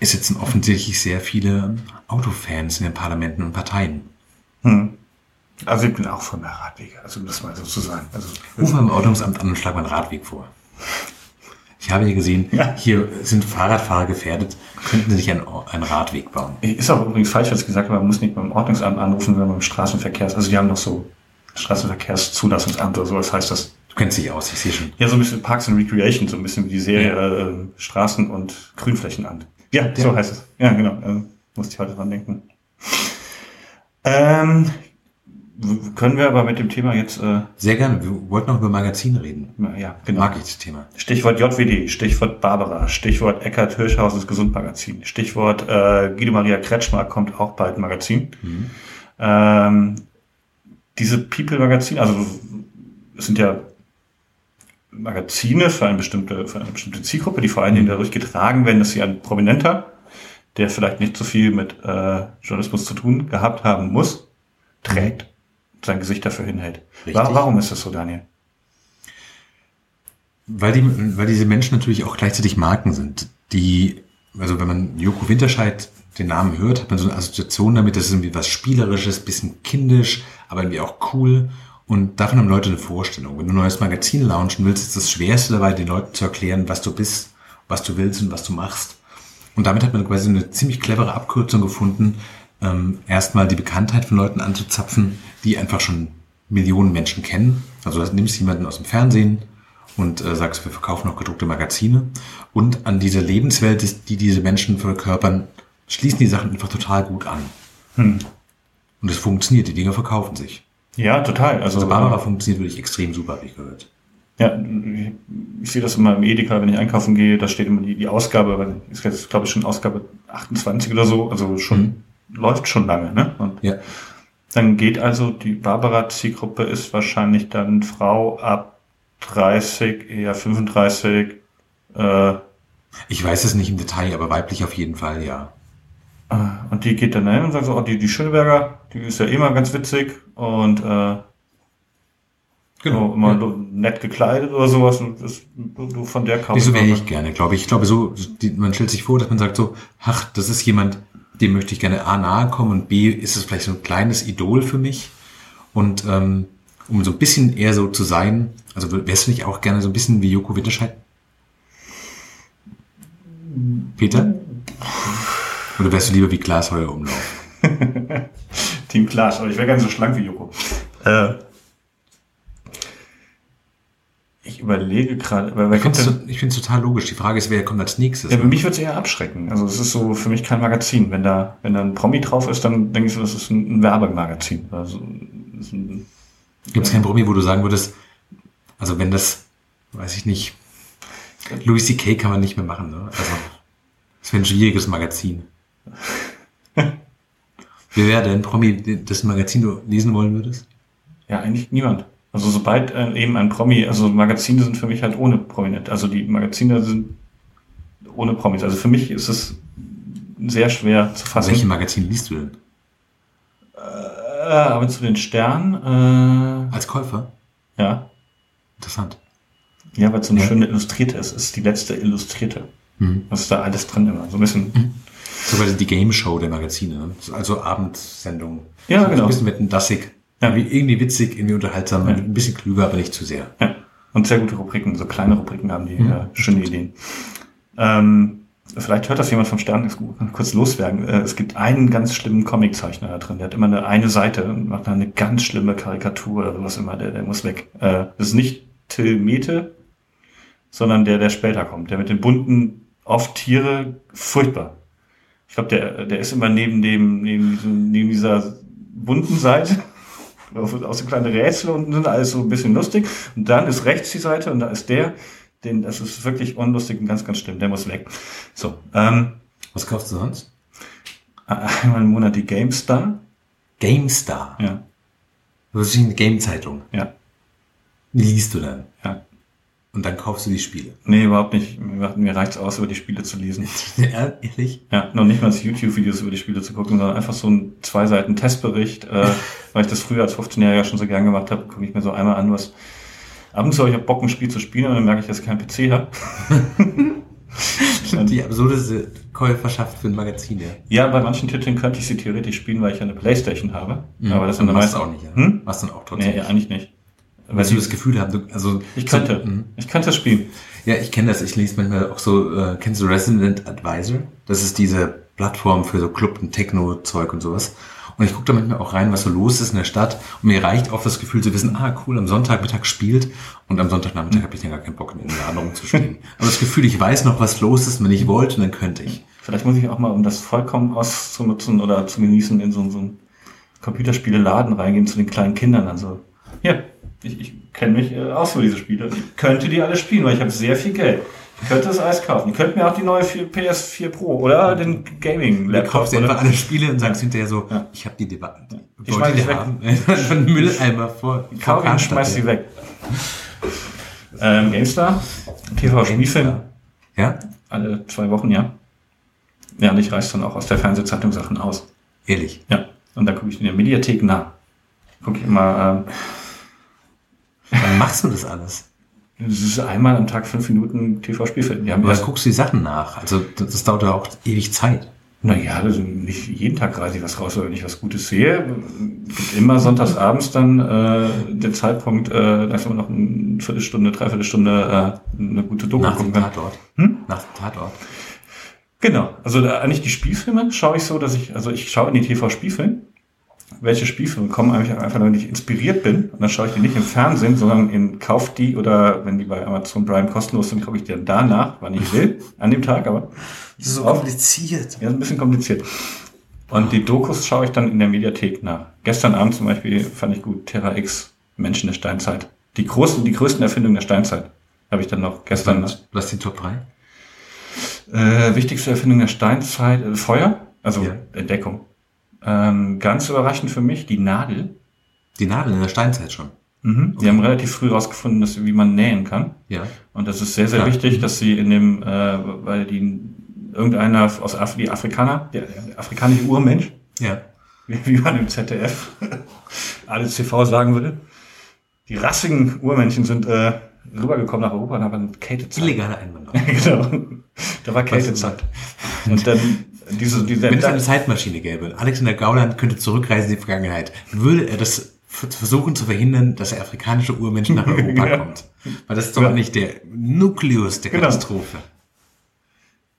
Speaker 1: es sitzen offensichtlich sehr viele Autofans in den Parlamenten und Parteien. Hm.
Speaker 2: Also ich bin auch von der Radwege, also um das mal so zu sagen. Also,
Speaker 1: Rufen wir im Ordnungsamt an und schlagen mal einen Radweg vor. Ich habe hier gesehen, ja. hier sind Fahrradfahrer gefährdet. Könnten Sie sich einen, einen Radweg bauen?
Speaker 2: Ist auch übrigens falsch, was gesagt habe. Man muss nicht beim Ordnungsamt anrufen, sondern beim Straßenverkehrs. Also die haben noch so Straßenverkehrszulassungsamt oder so. Das heißt, das
Speaker 1: Du kennst dich aus, ich sehe schon.
Speaker 2: Ja, so ein bisschen Parks and Recreation, so ein bisschen wie die Serie ja. äh, Straßen und Grünflächen an. Ja, ja, so heißt es. Ja, genau. Äh, musste ich heute dran denken. Ähm, können wir aber mit dem Thema jetzt. Äh,
Speaker 1: Sehr gerne. Wir wollten noch über Magazin reden.
Speaker 2: Ja, genau.
Speaker 1: Mag ich das Thema.
Speaker 2: Stichwort JWD, Stichwort Barbara, Stichwort Eckhard Hirschhausens Gesundmagazin, Stichwort äh, Guido Maria Kretschmer kommt auch bald Magazin. Mhm. Ähm, diese People-Magazin, also es sind ja Magazine für eine bestimmte, für eine bestimmte Zielgruppe, die vor allen Dingen dadurch getragen werden, dass sie ein Prominenter, der vielleicht nicht so viel mit äh, Journalismus zu tun gehabt haben muss, trägt, sein Gesicht dafür hinhält. Richtig. Warum ist das so, Daniel?
Speaker 1: Weil, die, weil diese Menschen natürlich auch gleichzeitig Marken sind, die, also wenn man Joko Winterscheid den Namen hört, hat man so eine Assoziation damit, das ist irgendwie was Spielerisches, bisschen kindisch, aber irgendwie auch cool. Und davon haben Leute eine Vorstellung. Wenn du ein neues Magazin launchen willst, ist das Schwerste dabei, den Leuten zu erklären, was du bist, was du willst und was du machst. Und damit hat man quasi eine ziemlich clevere Abkürzung gefunden, ähm, erstmal die Bekanntheit von Leuten anzuzapfen, die einfach schon Millionen Menschen kennen. Also du nimmst jemanden aus dem Fernsehen und äh, sagst, wir verkaufen noch gedruckte Magazine. Und an diese Lebenswelt, die diese Menschen verkörpern, schließen die Sachen einfach total gut an. Hm. Und es funktioniert, die Dinge verkaufen sich.
Speaker 2: Ja, total. Also,
Speaker 1: Also Barbara funktioniert wirklich extrem super, habe ich gehört.
Speaker 2: Ja, ich sehe das immer im Edeka, wenn ich einkaufen gehe, da steht immer die, die Ausgabe, ist jetzt, glaube ich, schon Ausgabe 28 oder so, also schon, läuft schon lange, ne? Und
Speaker 1: Ja.
Speaker 2: dann geht also, die Barbara-Zielgruppe ist wahrscheinlich dann Frau ab 30, eher 35, äh,
Speaker 1: Ich weiß es nicht im Detail, aber weiblich auf jeden Fall, ja.
Speaker 2: Äh, und die geht dann hin und sagt so, oh, die, die Schöneberger, die ist ja immer ganz witzig und äh, so, immer
Speaker 1: Ja.
Speaker 2: nett gekleidet oder sowas und das, du, du von der kaufst.
Speaker 1: Wieso wäre ich gerne, glaube ich. Ich glaube so, die, man stellt sich vor, dass man sagt so, ach, das ist jemand, dem möchte ich gerne A nahe kommen und B ist es vielleicht so ein kleines Idol für mich. Und ähm, um so ein bisschen eher so zu sein, also wärst du nicht auch gerne so ein bisschen wie Joko Winterscheid? Peter? Oder wärst du lieber wie Klaas Heuer Umlauf? (laughs)
Speaker 2: Team Klaas, aber ich wäre ganz so schlank wie Joko. Äh, ich überlege gerade, weil wer
Speaker 1: Ich
Speaker 2: kommt
Speaker 1: finde
Speaker 2: denn,
Speaker 1: es total logisch. Die Frage ist, wer kommt als nächstes?
Speaker 2: ja, für mich wird es eher abschrecken. Also es ist so für mich kein Magazin. Wenn da, wenn da ein Promi drauf ist, dann denke ich so, das ist ein, ein Werbemagazin. Also,
Speaker 1: Gibt es kein Promi, wo du sagen würdest, also wenn das, weiß ich nicht, Louis C.K. kann man nicht mehr machen, ne? Also, das wäre ein schwieriges Magazin. Wer wäre denn Promi, das Magazin du lesen wollen würdest?
Speaker 2: ja, eigentlich niemand. Also sobald äh, eben ein Promi, also Magazine sind für mich halt ohne Prominent. Also die Magazine sind ohne Promis. Also für mich ist es sehr schwer zu fassen.
Speaker 1: Welche Magazin liest du denn?
Speaker 2: Äh, aber zu den Sternen,
Speaker 1: Als Käufer?
Speaker 2: äh, ja.
Speaker 1: Interessant.
Speaker 2: Ja, weil es so eine
Speaker 1: Ja.
Speaker 2: schöne Illustrierte ist. Es ist die letzte Illustrierte.
Speaker 1: Mhm.
Speaker 2: Was ist da alles drin immer? So ein bisschen.
Speaker 1: So quasi die Game Show der Magazine, ne? Also Abendsendung.
Speaker 2: Ja,
Speaker 1: so, So
Speaker 2: genau.
Speaker 1: ein bisschen mit einem Dassig.
Speaker 2: Ja.
Speaker 1: Wie- Irgendwie witzig, irgendwie unterhaltsam,
Speaker 2: Ja.
Speaker 1: ein bisschen klüger, aber nicht zu sehr.
Speaker 2: Ja. Und sehr gute Rubriken, so kleine Rubriken haben die
Speaker 1: Mhm.
Speaker 2: äh, schöne Ideen. Ähm, vielleicht hört das jemand vom Stern, das kann kurz loswerden. Äh, es gibt einen ganz schlimmen Comiczeichner da drin, der hat immer eine, eine Seite und macht da eine ganz schlimme Karikatur oder sowas immer, der, der muss weg. Äh, das ist nicht Till Mete, sondern der, der später kommt, der mit den bunten, oft Tiere, furchtbar. Ich glaube, der, der ist immer neben dem, neben, diesem, neben dieser bunten Seite. (laughs) Auch so kleine Rätsel und sind alles so ein bisschen lustig. Und dann ist rechts die Seite und da ist der, den, das ist wirklich unlustig und ganz, ganz schlimm. Der muss weg. So, ähm,
Speaker 1: Was kaufst du sonst? (laughs)
Speaker 2: einmal im Monat die GameStar.
Speaker 1: GameStar.
Speaker 2: Ja,
Speaker 1: Das ist eine Game-Zeitung.
Speaker 2: ja,
Speaker 1: Die liest du dann.
Speaker 2: Ja.
Speaker 1: Und dann kaufst du die Spiele.
Speaker 2: Nee, überhaupt nicht. Mir, reicht's aus, über die Spiele zu lesen. (laughs)
Speaker 1: Ja, ehrlich?
Speaker 2: Ja, noch nicht mal als YouTube-Videos über die Spiele zu gucken, sondern einfach so ein zwei Seiten Testbericht, äh, (laughs) weil ich das früher als 15-Jähriger schon so gern gemacht habe, gucke ich mir so einmal an, was ab und zu habe ich hab Bock, ein Spiel zu spielen und dann merke ich, dass ich keinen PC habe. (laughs)
Speaker 1: Die absurdeste Käuferschaft für ein Magazin, ja.
Speaker 2: Ja, bei manchen Titeln könnte ich sie theoretisch spielen, weil ich eine Playstation habe. Aber das sind dann
Speaker 1: machst
Speaker 2: meist
Speaker 1: du auch nicht, ja.
Speaker 2: Hm?
Speaker 1: Machst dann auch trotzdem.
Speaker 2: Nee, ja, eigentlich nicht.
Speaker 1: Weil du das Gefühl haben, also
Speaker 2: Ich könnte.
Speaker 1: So, mhm.
Speaker 2: Ich könnte das spielen.
Speaker 1: ja, ich kenne das. Ich lese manchmal auch so. Äh, kennst du Resident Advisor? Das ist diese Plattform für so Club und Techno-Zeug und sowas. Und ich gucke da manchmal auch rein, was so los ist in der Stadt. Und mir reicht auch das Gefühl zu wissen, ah cool, am Sonntagmittag spielt und am Sonntagnachmittag habe ich dann gar keinen Bock, in den Laden rumzustehen. (laughs) Aber das Gefühl, ich weiß noch, was los ist, wenn ich wollte, dann könnte ich.
Speaker 2: Vielleicht muss ich auch mal, um das vollkommen auszunutzen oder zu genießen, in so, so einen Computerspiele-Laden reingehen zu den kleinen Kindern. Also, ja, ich, ich kenne mich äh, aus für diese Spiele. Ich könnte die alle spielen, weil ich habe sehr viel Geld. Ich könnte das alles kaufen. Ich könnte mir auch die neue 4 PS4 Pro oder den
Speaker 1: Du
Speaker 2: Gaming-Laptop.
Speaker 1: kaufst dir einfach alle Spiele und sagst hinterher so,
Speaker 2: Ja.
Speaker 1: ich habe die Debatte.
Speaker 2: Die (laughs) schmeiß ich weg.
Speaker 1: Von einen Mülleimer vor.
Speaker 2: Ich kaufe ihn, schmeiß sie weg. Ähm, GameStar, TV-Spielfilm,
Speaker 1: Ja?
Speaker 2: alle zwei Wochen, ja. Ja, und ich reiß dann auch aus der Fernsehzeitung Sachen aus.
Speaker 1: Ehrlich.
Speaker 2: Ja, und dann gucke ich in der Mediathek nach. Gucke ich immer, ähm,
Speaker 1: Wann machst du das alles?
Speaker 2: das ist einmal am Tag fünf Minuten TV-Spielfilm. Haben
Speaker 1: Aber
Speaker 2: erst,
Speaker 1: guckst du die Sachen nach. Also das, das dauert ja auch ewig Zeit.
Speaker 2: naja, also nicht jeden Tag reiße ich was raus, wenn ich was Gutes sehe, gibt immer sonntags abends dann äh, den Zeitpunkt, äh, dass man noch eine Viertelstunde, Dreiviertelstunde äh, eine gute Doku
Speaker 1: Nach dem. Tatort.
Speaker 2: Hm?
Speaker 1: Nach dem Tatort.
Speaker 2: Genau, also da, eigentlich die Spielfilme schaue ich so, dass ich, also ich schaue in die TV-Spielfilme. Welche Spielfilme kommen eigentlich einfach, wenn ich inspiriert bin. Und dann schaue ich die nicht im Fernsehen, sondern in Kauf die oder wenn die bei Amazon Prime kostenlos sind, gucke ich die dann danach, wann ich will, (laughs) an dem Tag, aber
Speaker 1: Das ist so
Speaker 2: Auf-
Speaker 1: kompliziert.
Speaker 2: ja, ist ein bisschen kompliziert. Und die Dokus schaue ich dann in der Mediathek nach. Gestern Abend zum Beispiel fand ich gut Terra X, Menschen der Steinzeit. Die großen, die größten Erfindungen der Steinzeit. Habe ich dann noch gestern.
Speaker 1: Was, was die Top 3?
Speaker 2: Äh, wichtigste Erfindung der Steinzeit, äh, Feuer, also
Speaker 1: Ja.
Speaker 2: Entdeckung. Ähm, ganz überraschend für mich, die Nadel.
Speaker 1: Die Nadel in der Steinzeit schon.
Speaker 2: Mhm. Die haben relativ früh herausgefunden, dass wie man nähen kann.
Speaker 1: Ja.
Speaker 2: Und das ist sehr, sehr
Speaker 1: Ja.
Speaker 2: wichtig, dass sie in dem, äh, weil die irgendeiner aus Af die Afrikaner, der, der afrikanische Urmensch,
Speaker 1: Ja.
Speaker 2: wie, wie man im ZDF (laughs) alles TV sagen würde, die rassigen Urmenschen sind äh, rübergekommen nach Europa und haben Kältezeit.
Speaker 1: Illegale Einwanderung. (laughs)
Speaker 2: genau. Da war Kältezeit. Und dann diese, diese
Speaker 1: Wenn es eine Zeitmaschine gäbe, Alexander Gauland könnte zurückreisen in die Vergangenheit, würde er das versuchen zu verhindern, dass der afrikanische Urmensch nach Europa (laughs)
Speaker 2: Ja.
Speaker 1: kommt. Weil das ist doch
Speaker 2: Ja.
Speaker 1: nicht der Nukleus der
Speaker 2: Genau.
Speaker 1: Katastrophe.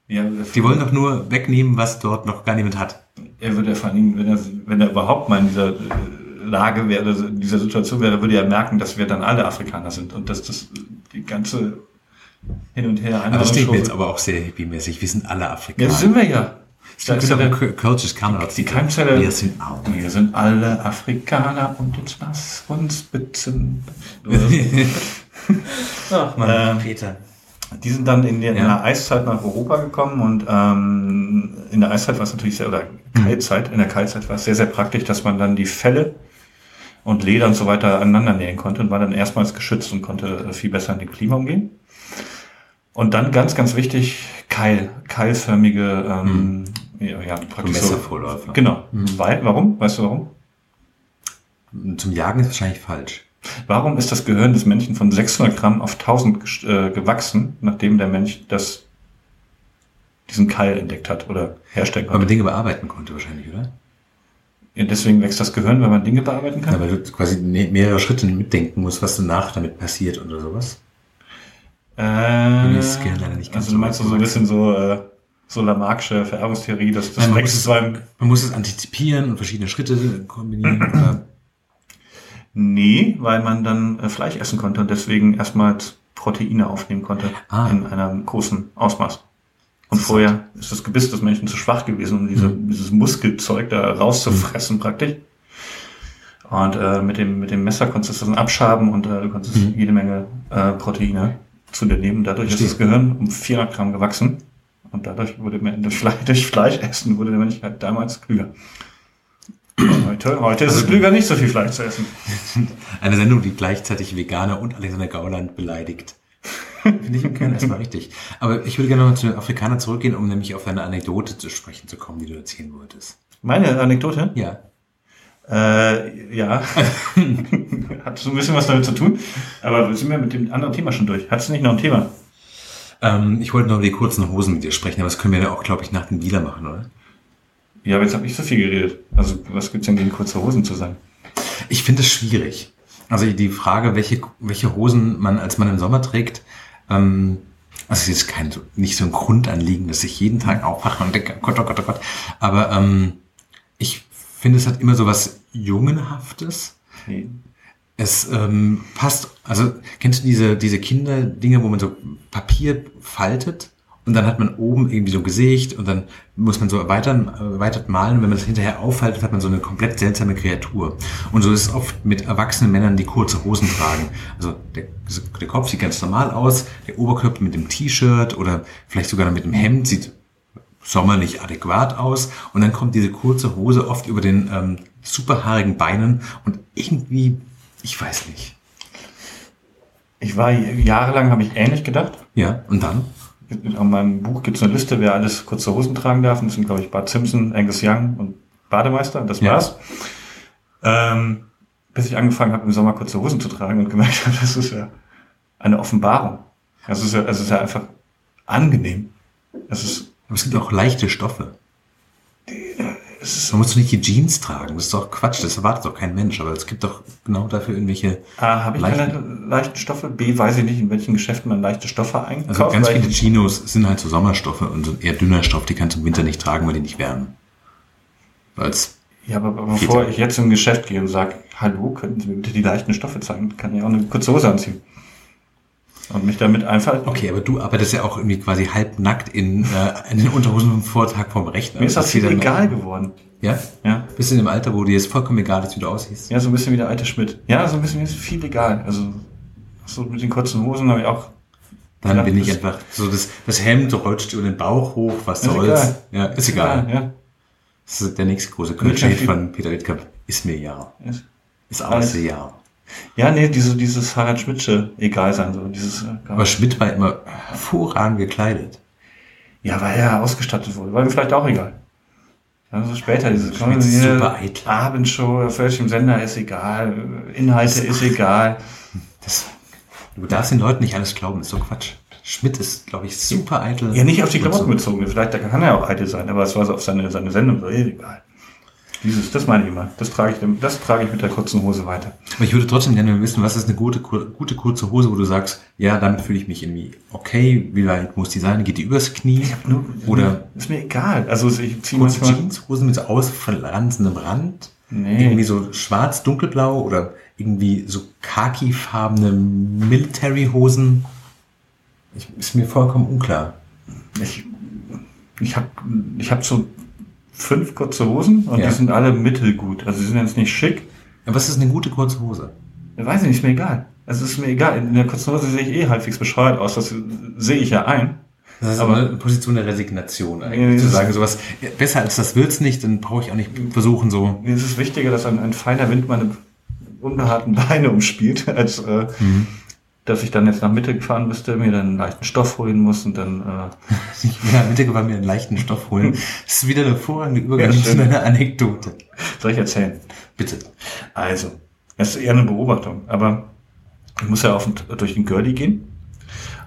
Speaker 2: ja,
Speaker 1: Die wollen doch nur wegnehmen, was dort noch gar niemand hat.
Speaker 2: er würde ja vor allem, wenn er, wenn er überhaupt mal in dieser äh, Lage wäre, in dieser Situation wäre, würde er merken, dass wir dann alle Afrikaner sind und dass das die ganze hin und her
Speaker 1: Aber das klingt mir jetzt aber auch sehr hippie-mäßig. Wir sind alle
Speaker 2: Ja,
Speaker 1: Afrikaner.
Speaker 2: das sind wir ja.
Speaker 1: Das
Speaker 2: Da ist
Speaker 1: ist
Speaker 2: ja
Speaker 1: doch ein
Speaker 2: der,
Speaker 1: kölsches Kamerad.
Speaker 2: die Keimzelle.
Speaker 1: Wir sind auch.
Speaker 2: wir sind alle Afrikaner und jetzt lass uns bitten. (laughs)
Speaker 1: Ach
Speaker 2: Ähm,
Speaker 1: Peter.
Speaker 2: Die sind dann in der, in
Speaker 1: Ja.
Speaker 2: der Eiszeit nach Europa gekommen und ähm, in der Eiszeit war es natürlich sehr, oder Kaltzeit, in der Kaltzeit war es sehr, sehr praktisch, dass man dann die Felle und Leder und so weiter aneinander nähen konnte und war dann erstmals geschützt und konnte äh, viel besser in dem Klima umgehen. Und dann ganz, ganz wichtig, Keil, keilförmige, ähm, ja, ja, praktisch so.
Speaker 1: Messervorläufer.
Speaker 2: Genau. Weil, warum? Weißt du warum?
Speaker 1: Zum Jagen ist wahrscheinlich falsch.
Speaker 2: Warum ist das Gehirn des Menschen von 600 Gramm auf 1000 gest- äh, gewachsen, nachdem der Mensch das, diesen Keil entdeckt hat oder herstellen
Speaker 1: Weil man
Speaker 2: konnte?
Speaker 1: Dinge bearbeiten konnte wahrscheinlich, oder?
Speaker 2: Ja, deswegen wächst das Gehirn, weil man Dinge bearbeiten kann?
Speaker 1: Ja, weil du quasi ne- mehrere Schritte mitdenken musst, was danach damit passiert oder sowas.
Speaker 2: Äh,
Speaker 1: das Gehirn leider nicht ganz
Speaker 2: also
Speaker 1: so
Speaker 2: du meinst du so ein bisschen so, äh, so Lamarck'sche Vererbungstheorie, dass das
Speaker 1: Nein, man muss es-
Speaker 2: beim,
Speaker 1: Man muss es antizipieren und verschiedene Schritte kombinieren. (clears throat) oder
Speaker 2: nee, weil man dann äh, Fleisch essen konnte und deswegen erstmals Proteine aufnehmen konnte
Speaker 1: Ah.
Speaker 2: in einem großen Ausmaß. Und vorher ist das Gebiss des Menschen zu schwach gewesen, um diese,
Speaker 1: Mhm.
Speaker 2: dieses Muskelzeug da rauszufressen praktisch. Und äh, mit, dem, mit dem Messer konntest du das dann abschaben und äh, du konntest
Speaker 1: Mhm.
Speaker 2: jede Menge äh, Proteine zu dir nehmen. Dadurch
Speaker 1: Verstehe.
Speaker 2: ist das Gehirn um 400 Gramm gewachsen. Und dadurch wurde man das Fleisch, (laughs) durch Fleisch essen, wurde der Mensch halt damals klüger. Heute, heute ist
Speaker 1: Also
Speaker 2: es klüger, nicht so viel Fleisch zu essen. (laughs)
Speaker 1: Eine Sendung, die gleichzeitig Veganer und Alexander Gauland beleidigt. Finde ich im Kern erstmal richtig. Aber ich würde gerne noch mal zu den Afrikanern zurückgehen, um nämlich auf eine Anekdote zu sprechen zu kommen, die du erzählen wolltest.
Speaker 2: Meine Anekdote?
Speaker 1: Ja.
Speaker 2: Äh, ja. (laughs) Hat so ein bisschen was damit zu tun. Aber sind wir mit dem anderen Thema schon durch? Hattest du nicht noch ein Thema?
Speaker 1: Ähm, ich wollte noch über die kurzen Hosen mit dir sprechen, aber das können wir ja auch, glaube ich, nach dem Dealer machen, oder?
Speaker 2: Ja, aber jetzt habe ich so viel geredet. Also, was gibt's denn gegen kurze Hosen zu sagen?
Speaker 1: Ich finde es schwierig. Also die Frage, welche, welche Hosen man als Mann im Sommer trägt, ähm, also es ist kein, nicht so ein Grundanliegen, dass ich jeden Tag aufwache und denke, oh Gott, oh Gott, oh Gott. Aber ähm, ich finde, es hat immer so was Jungenhaftes.
Speaker 2: Nee.
Speaker 1: Es ähm, passt, also kennst du diese, diese Kinderdinge, wo man so Papier faltet und dann hat man oben irgendwie so ein Gesicht und dann muss man so erweitern, erweitert malen und wenn man das hinterher auffaltet, hat man so eine komplett seltsame Kreatur. Und so ist es oft mit erwachsenen Männern, die kurze Hosen tragen. Also der, der Kopf sieht ganz normal aus, der Oberkörper mit dem T-Shirt oder vielleicht sogar mit dem Hemd sieht sommerlich adäquat aus und dann kommt diese kurze Hose oft über den ähm, superhaarigen Beinen und irgendwie, ich weiß nicht.
Speaker 2: Ich war jahrelang, habe ich ähnlich gedacht.
Speaker 1: Ja, und dann?
Speaker 2: In meinem Buch gibt's eine Liste, wer alles kurze Hosen tragen darf. Und das sind, glaube ich, Bart Simpson, Angus Young und Bademeister. Das
Speaker 1: Ja.
Speaker 2: war's. Ähm, bis ich angefangen habe, im Sommer kurze Hosen zu tragen und gemerkt (laughs) habe, das ist ja eine Offenbarung. Es ist ja, es ist ja einfach angenehm. Es ist,
Speaker 1: Aber es gibt auch leichte Stoffe.
Speaker 2: Ist
Speaker 1: Man muss doch nicht die Jeans tragen. Das ist doch Quatsch. Das erwartet doch kein Mensch. Aber es gibt doch genau dafür irgendwelche.
Speaker 2: A, habe ich
Speaker 1: Leichten.
Speaker 2: keine leichten Stoffe. B, weiß ich nicht, in welchen Geschäften man leichte Stoffe einkauft.
Speaker 1: Also ganz viele Chinos sind halt so Sommerstoffe und so ein eher dünner Stoff, die kannst du im Winter nicht tragen, weil die nicht wärmen. Weil's
Speaker 2: Ja, aber bevor ich jetzt im Geschäft gehe und sage, hallo, könnten Sie mir bitte die leichten Stoffe zeigen, kann ich auch eine kurze Hose anziehen. Und mich damit einfach.
Speaker 1: Okay, aber du arbeitest ja auch irgendwie quasi halbnackt in, äh, in den Unterhosen vom Vortag vom Rechner.
Speaker 2: Mir ist das
Speaker 1: hier
Speaker 2: viel egal geworden.
Speaker 1: Ja?
Speaker 2: Ja.
Speaker 1: Bist in dem Alter, wo dir jetzt vollkommen egal ist, wie du aussiehst?
Speaker 2: Ja, so ein bisschen wie der alte Schmidt. Ja, so ein bisschen ist viel egal. Also, so mit den kurzen Hosen habe ich auch.
Speaker 1: Dann bin ich einfach so, das, das Hemd rutscht über den Bauch hoch, was soll's.
Speaker 2: egal.
Speaker 1: Ja, ist egal.
Speaker 2: Ja.
Speaker 1: Das ist der nächste große
Speaker 2: viel-
Speaker 1: von Peter Wittkamp. Ist mir ja.
Speaker 2: Ist-
Speaker 1: Ist
Speaker 2: alles
Speaker 1: ja.
Speaker 2: Ja, nee, diese, dieses Harald Schmidtsche egal sein, so dieses. äh,
Speaker 1: Aber Schmidt war immer hervorragend gekleidet.
Speaker 2: Ja, weil er ausgestattet wurde. War ihm vielleicht auch egal. Also später, hier,
Speaker 1: super eitel.
Speaker 2: Abendshow, auf welchem Sender ist egal, Inhalte ist egal.
Speaker 1: Das, du darfst den Leuten nicht alles glauben, ist so Quatsch. Schmidt ist, glaube ich, super eitel.
Speaker 2: Ja, nicht auf die Klamotten bezogen, vielleicht da kann er auch eitel sein, aber es war so auf seine, seine Sendung so, egal. Dieses, das meine ich immer. Das trage ich, das trage ich mit der kurzen Hose weiter.
Speaker 1: Aber ich würde trotzdem gerne wissen, was ist eine gute, gute kurze Hose, wo du sagst, ja, damit fühle ich mich irgendwie okay. Wie weit muss die sein? Geht die übers Knie? Oder
Speaker 2: Ist mir egal. Also ich ziehe
Speaker 1: kurze
Speaker 2: manchmal.
Speaker 1: Jeanshosen mit so ausfranzendem Rand?
Speaker 2: Nee.
Speaker 1: Irgendwie so schwarz, dunkelblau oder irgendwie so khakifarbene Military-Hosen? Ist mir vollkommen unklar.
Speaker 2: Ich, ich habe ich hab so fünf kurze Hosen und
Speaker 1: Ja.
Speaker 2: die sind alle mittelgut. Also die sind jetzt nicht schick.
Speaker 1: Aber was ist eine gute kurze Hose?
Speaker 2: Ich weiß nicht, ist mir egal. Also ist mir egal. In der kurzen Hose sehe ich eh halbwegs bescheuert aus. Das sehe ich ja ein.
Speaker 1: Das ist
Speaker 2: Aber-
Speaker 1: eine Position der Resignation
Speaker 2: Ja,
Speaker 1: eigentlich. zu sagen, sowas, ja, besser als das wird's nicht, dann brauche ich auch nicht versuchen, so.
Speaker 2: Mir ist es wichtiger, dass ein, ein feiner Wind meine unbehaarten Beine umspielt, (laughs) als äh, dass ich dann jetzt nach Mitte fahren müsste, mir dann einen leichten Stoff holen muss und dann äh,
Speaker 1: Ich will bitte mal mir einen leichten Stoff holen. Das ist wieder eine hervorragende Übergang
Speaker 2: Ja,
Speaker 1: zu einer Anekdote.
Speaker 2: soll ich erzählen.
Speaker 1: Bitte.
Speaker 2: Also, es ist eher eine Beobachtung, aber ich muss ja auf und, durch den Görli gehen.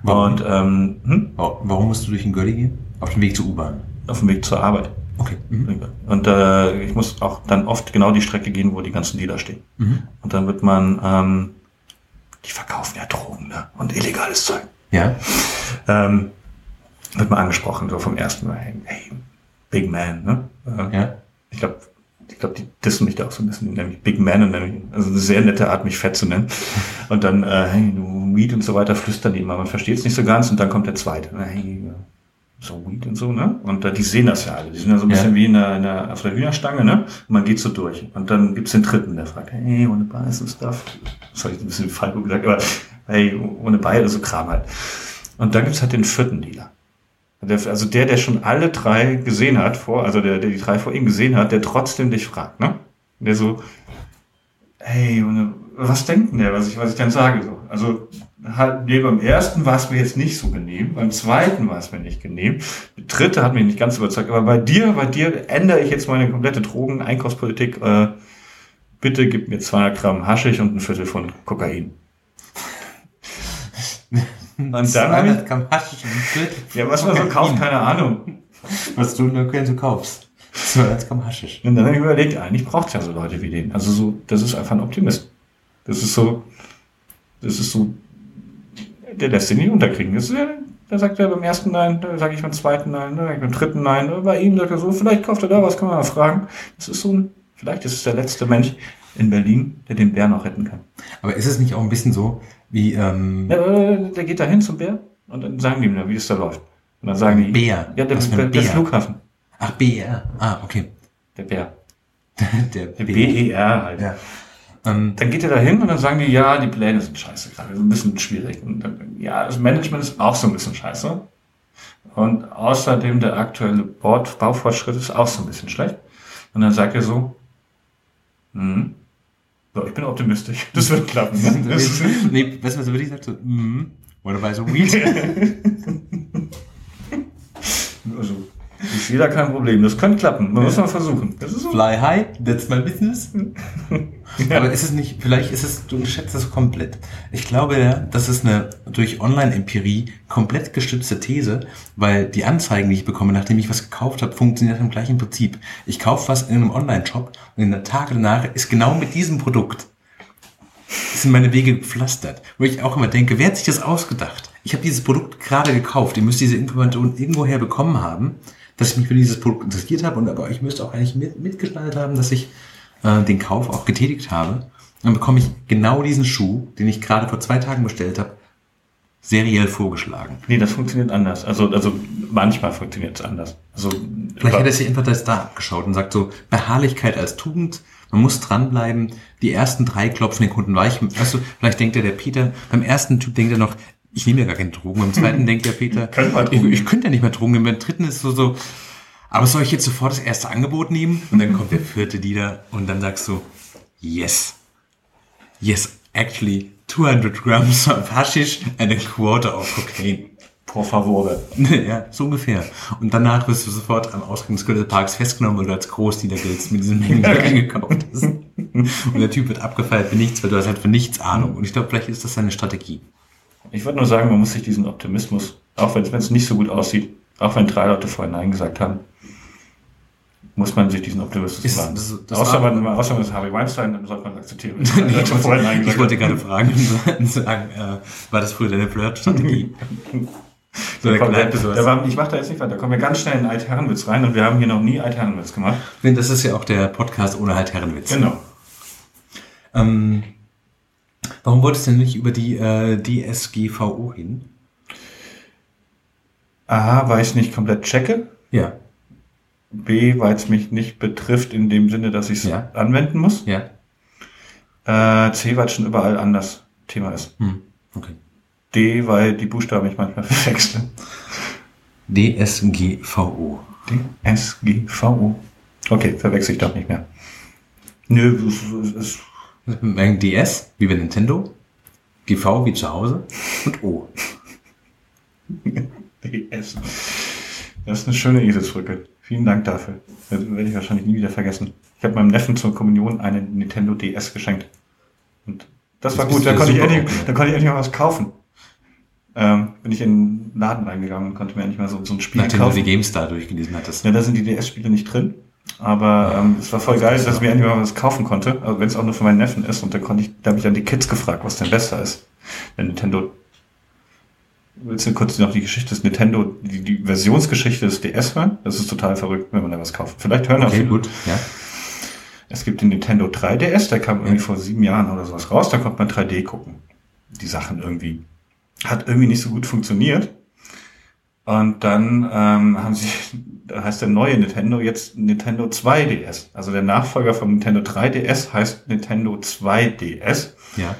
Speaker 1: Warum?
Speaker 2: Und ähm, hm,
Speaker 1: Wa- Warum musst du durch den Gölli gehen? Auf dem Weg zur U-Bahn.
Speaker 2: auf dem Weg zur Arbeit.
Speaker 1: Okay. Mhm.
Speaker 2: Und äh, ich muss auch dann oft genau die Strecke gehen, wo die ganzen Dealer stehen.
Speaker 1: Mhm.
Speaker 2: Und dann wird man, ähm, die verkaufen ja Drogen ne? und illegales Zeug.
Speaker 1: Ja.
Speaker 2: Ähm, wird man angesprochen, so vom ersten Mal, hey, hey Big Man, ne? Äh,
Speaker 1: Ja.
Speaker 2: Ich glaube, ich glaube, die dissen mich da auch so ein bisschen, nämlich Big Man und nämlich, also eine sehr nette Art, mich fett zu nennen. Und dann, äh, hey, du Weed und so weiter, flüstern die immer, man versteht es nicht so ganz und dann kommt der zweite. Hey, äh, so Weed und so, ne? Und äh, die sehen das ja alle. Die sind ja so ein
Speaker 1: Ja.
Speaker 2: bisschen wie in der, in der, auf der Hühnerstange, ne? Und man geht so durch. Und dann gibt's den dritten, der fragt, hey, ohne Bias und Stuff. Das habe ich ein bisschen Falco gesagt, aber hey, ohne Bias, so Kram halt. Und dann gibt's halt den vierten Dealer. Der, also der, der schon alle drei gesehen hat, vor, also der, der die drei vor ihm gesehen hat, der trotzdem dich fragt, ne? Der so, hey, Junge, was denkt denn der, was ich, was ich denn sage? So. Also halt, nee, beim ersten war es mir jetzt nicht so genehm, beim zweiten war es mir nicht genehm, der dritte hat mich nicht ganz überzeugt, aber bei dir, bei dir ändere ich jetzt meine komplette Drogen-Einkaufspolitik. Äh, bitte gib mir 200 Gramm Haschig und ein Viertel von Kokain. (laughs) Und dann habe ich,
Speaker 1: Gramm Haschisch und ein Viertel
Speaker 2: ja, was man so kauft, keine Ahnung.
Speaker 1: Was du nur so kaufst. 200 Gramm Haschisch.
Speaker 2: Und dann habe ich überlegt, eigentlich braucht es ja so Leute wie den. Also so, das ist einfach ein Optimist. Das ist so, das ist so, der lässt sich nicht unterkriegen. Das ist, da sagt er beim ersten Nein, da sage ich beim zweiten Nein, da sage ich beim dritten Nein. Bei ihm sagt er so, vielleicht kauft er da was, kann man mal fragen. Das ist so ein, vielleicht ist es der letzte Mensch in Berlin, der den Bär noch retten kann.
Speaker 1: Aber ist es nicht auch ein bisschen so, wie, ähm,
Speaker 2: Ja, äh, der geht da hin zum Bär und dann sagen die ihm, wie es da läuft. Und dann sagen die,
Speaker 1: Bär?
Speaker 2: ja, der, der, der
Speaker 1: Bär?
Speaker 2: Flughafen,
Speaker 1: ach, BR. Ah, okay.
Speaker 2: der Bär. (laughs)
Speaker 1: Der,
Speaker 2: Der
Speaker 1: BR.
Speaker 2: BER halt.
Speaker 1: Ja. Ähm,
Speaker 2: Dann geht er da hin und dann sagen die, ja, die Pläne sind scheiße gerade, so ein bisschen schwierig. Und dann, ja, das Management ist auch so ein bisschen scheiße. Und außerdem der aktuelle Bord Baufortschritt ist auch so ein bisschen schlecht. Und dann sagt er so, hm, so, ich bin optimistisch. (laughs) Das wird klappen. Ne? (laughs)
Speaker 1: Nee, weißt du, was er wirklich sagt? So, mhm. Oder bei so Weed. (laughs)
Speaker 2: ich sehe da kein Problem. Das könnte klappen. Man muss mal versuchen. So.
Speaker 1: Fly high, that's my business. (laughs) Aber ist es nicht, vielleicht ist es, du unterschätzt das komplett. Ich glaube ja, das ist eine durch Online-Empirie komplett gestützte These, weil die Anzeigen, die ich bekomme, nachdem ich was gekauft habe, funktioniert im gleichen Prinzip. Ich kaufe was in einem Online-Shop und in der Tage danach ist genau mit diesem Produkt sind meine Wege gepflastert. Wo ich auch immer denke, wer hat sich das ausgedacht? Ich habe dieses Produkt gerade gekauft. Ihr müsst diese Information irgendwoher bekommen haben, dass ich mich für dieses Produkt interessiert habe und aber ich müsst auch eigentlich mit, mitgeschnallt haben, dass ich äh, den Kauf auch getätigt habe. Dann bekomme ich genau diesen Schuh, den ich gerade vor zwei Tagen bestellt habe, seriell vorgeschlagen.
Speaker 2: Nee, das funktioniert anders. Also, also manchmal funktioniert es anders. Also,
Speaker 1: Vielleicht hätte er sich einfach das da abgeschaut und sagt so, Beharrlichkeit als Tugend, man muss dranbleiben, die ersten drei klopfen den Kunden weich. Weißt du, vielleicht denkt er, der Peter, beim ersten Typ denkt er noch, ich nehme ja gar keine Drogen. Beim zweiten (laughs) denkt der Peter, ich, ich könnte ja nicht mehr Drogen nehmen. Beim dritten ist so, so, aber soll ich jetzt sofort das erste Angebot nehmen? Und dann kommt der vierte Lieder und dann sagst du, yes, yes, actually 200 grams of hashish and a quarter of cocaine.
Speaker 2: por favore. (laughs)
Speaker 1: Ja, so ungefähr. Und danach wirst du sofort am Ausgang des Gürtelparks festgenommen, weil du als Großdealer giltst mit diesen Mengen, (laughs) die du eingekauft hast. Und der Typ wird abgefeiert für nichts, weil du hast halt für nichts Ahnung. Und ich glaube, vielleicht ist das seine Strategie.
Speaker 2: Ich würde nur sagen, man muss sich diesen Optimismus, auch wenn es nicht so gut aussieht, auch wenn drei Leute vorhin Nein gesagt haben, muss man sich diesen Optimismus
Speaker 1: Ist-
Speaker 2: bewahren.
Speaker 1: das- das
Speaker 2: außer,
Speaker 1: war-
Speaker 2: man, außer man ist Harvey Weinstein, dann sollte man akzeptieren. (laughs)
Speaker 1: Nee, ich,
Speaker 2: vorhin
Speaker 1: wollte,
Speaker 2: gesagt
Speaker 1: ich wollte gerade fragen (laughs) sagen, äh, war das früher deine Flirt-Strategie? (laughs) so
Speaker 2: da,
Speaker 1: Kneipe,
Speaker 2: da war, ich mache da jetzt nicht weiter. Da kommen wir ganz schnell in Altherrenwitz rein und wir haben hier noch nie Altherrenwitz gemacht.
Speaker 1: Das ist ja auch der Podcast ohne halt Herrenwitz.
Speaker 2: Genau.
Speaker 1: Ähm, warum wolltest du denn nicht über die äh, DSGVO hin?
Speaker 2: A, weil ich es nicht komplett checke.
Speaker 1: Ja.
Speaker 2: B, weil es mich nicht betrifft in dem Sinne, dass ich es
Speaker 1: Ja.
Speaker 2: anwenden muss.
Speaker 1: Ja.
Speaker 2: Äh, C, weil es schon überall anders Thema ist.
Speaker 1: Hm. Okay.
Speaker 2: D, weil die Buchstaben mich manchmal (laughs) verwechseln.
Speaker 1: DSGVO.
Speaker 2: DSGVO. Okay, verwechsel ich doch nicht mehr. Nö, es, es,
Speaker 1: Ein DS, wie bei Nintendo. GV wie zu Hause. Und O. (laughs)
Speaker 2: DS. Das ist eine schöne Eselsbrücke. Vielen Dank dafür. Das werde ich wahrscheinlich nie wieder vergessen. Ich habe meinem Neffen zur Kommunion eine Nintendo DS geschenkt. Und das
Speaker 1: Das
Speaker 2: war gut,
Speaker 1: du
Speaker 2: da konnte, ich endlich, da konnte ich endlich mal was kaufen. Ähm, bin ich in den Laden reingegangen und konnte mir endlich mal so, so ein Spiel
Speaker 1: Nachdem du
Speaker 2: kaufen.
Speaker 1: die GameStar durchgelesen hattest.
Speaker 2: Ja, da sind die DS-Spiele nicht drin. Aber ähm, es war voll geil, dass ich mir endlich mal was kaufen konnte. Also wenn es auch nur für meinen Neffen ist. Und da konnte ich, da habe ich dann die Kids gefragt, was denn besser ist. Der Nintendo. Willst du kurz noch die Geschichte des Nintendo, die, die Versionsgeschichte des DS hören? Das ist total verrückt, wenn man da was kauft. Vielleicht hören auch
Speaker 1: Okay, gut. Ja.
Speaker 2: Es gibt den Nintendo 3DS, der kam irgendwie vor sieben Jahren oder sowas raus, da konnte man 3D gucken. Die Sachen irgendwie. Hat irgendwie nicht so gut funktioniert. Und dann ähm, haben sie, (laughs) da heißt der neue Nintendo jetzt Nintendo 2DS. Also der Nachfolger vom Nintendo 3DS heißt Nintendo 2DS.
Speaker 1: Ja.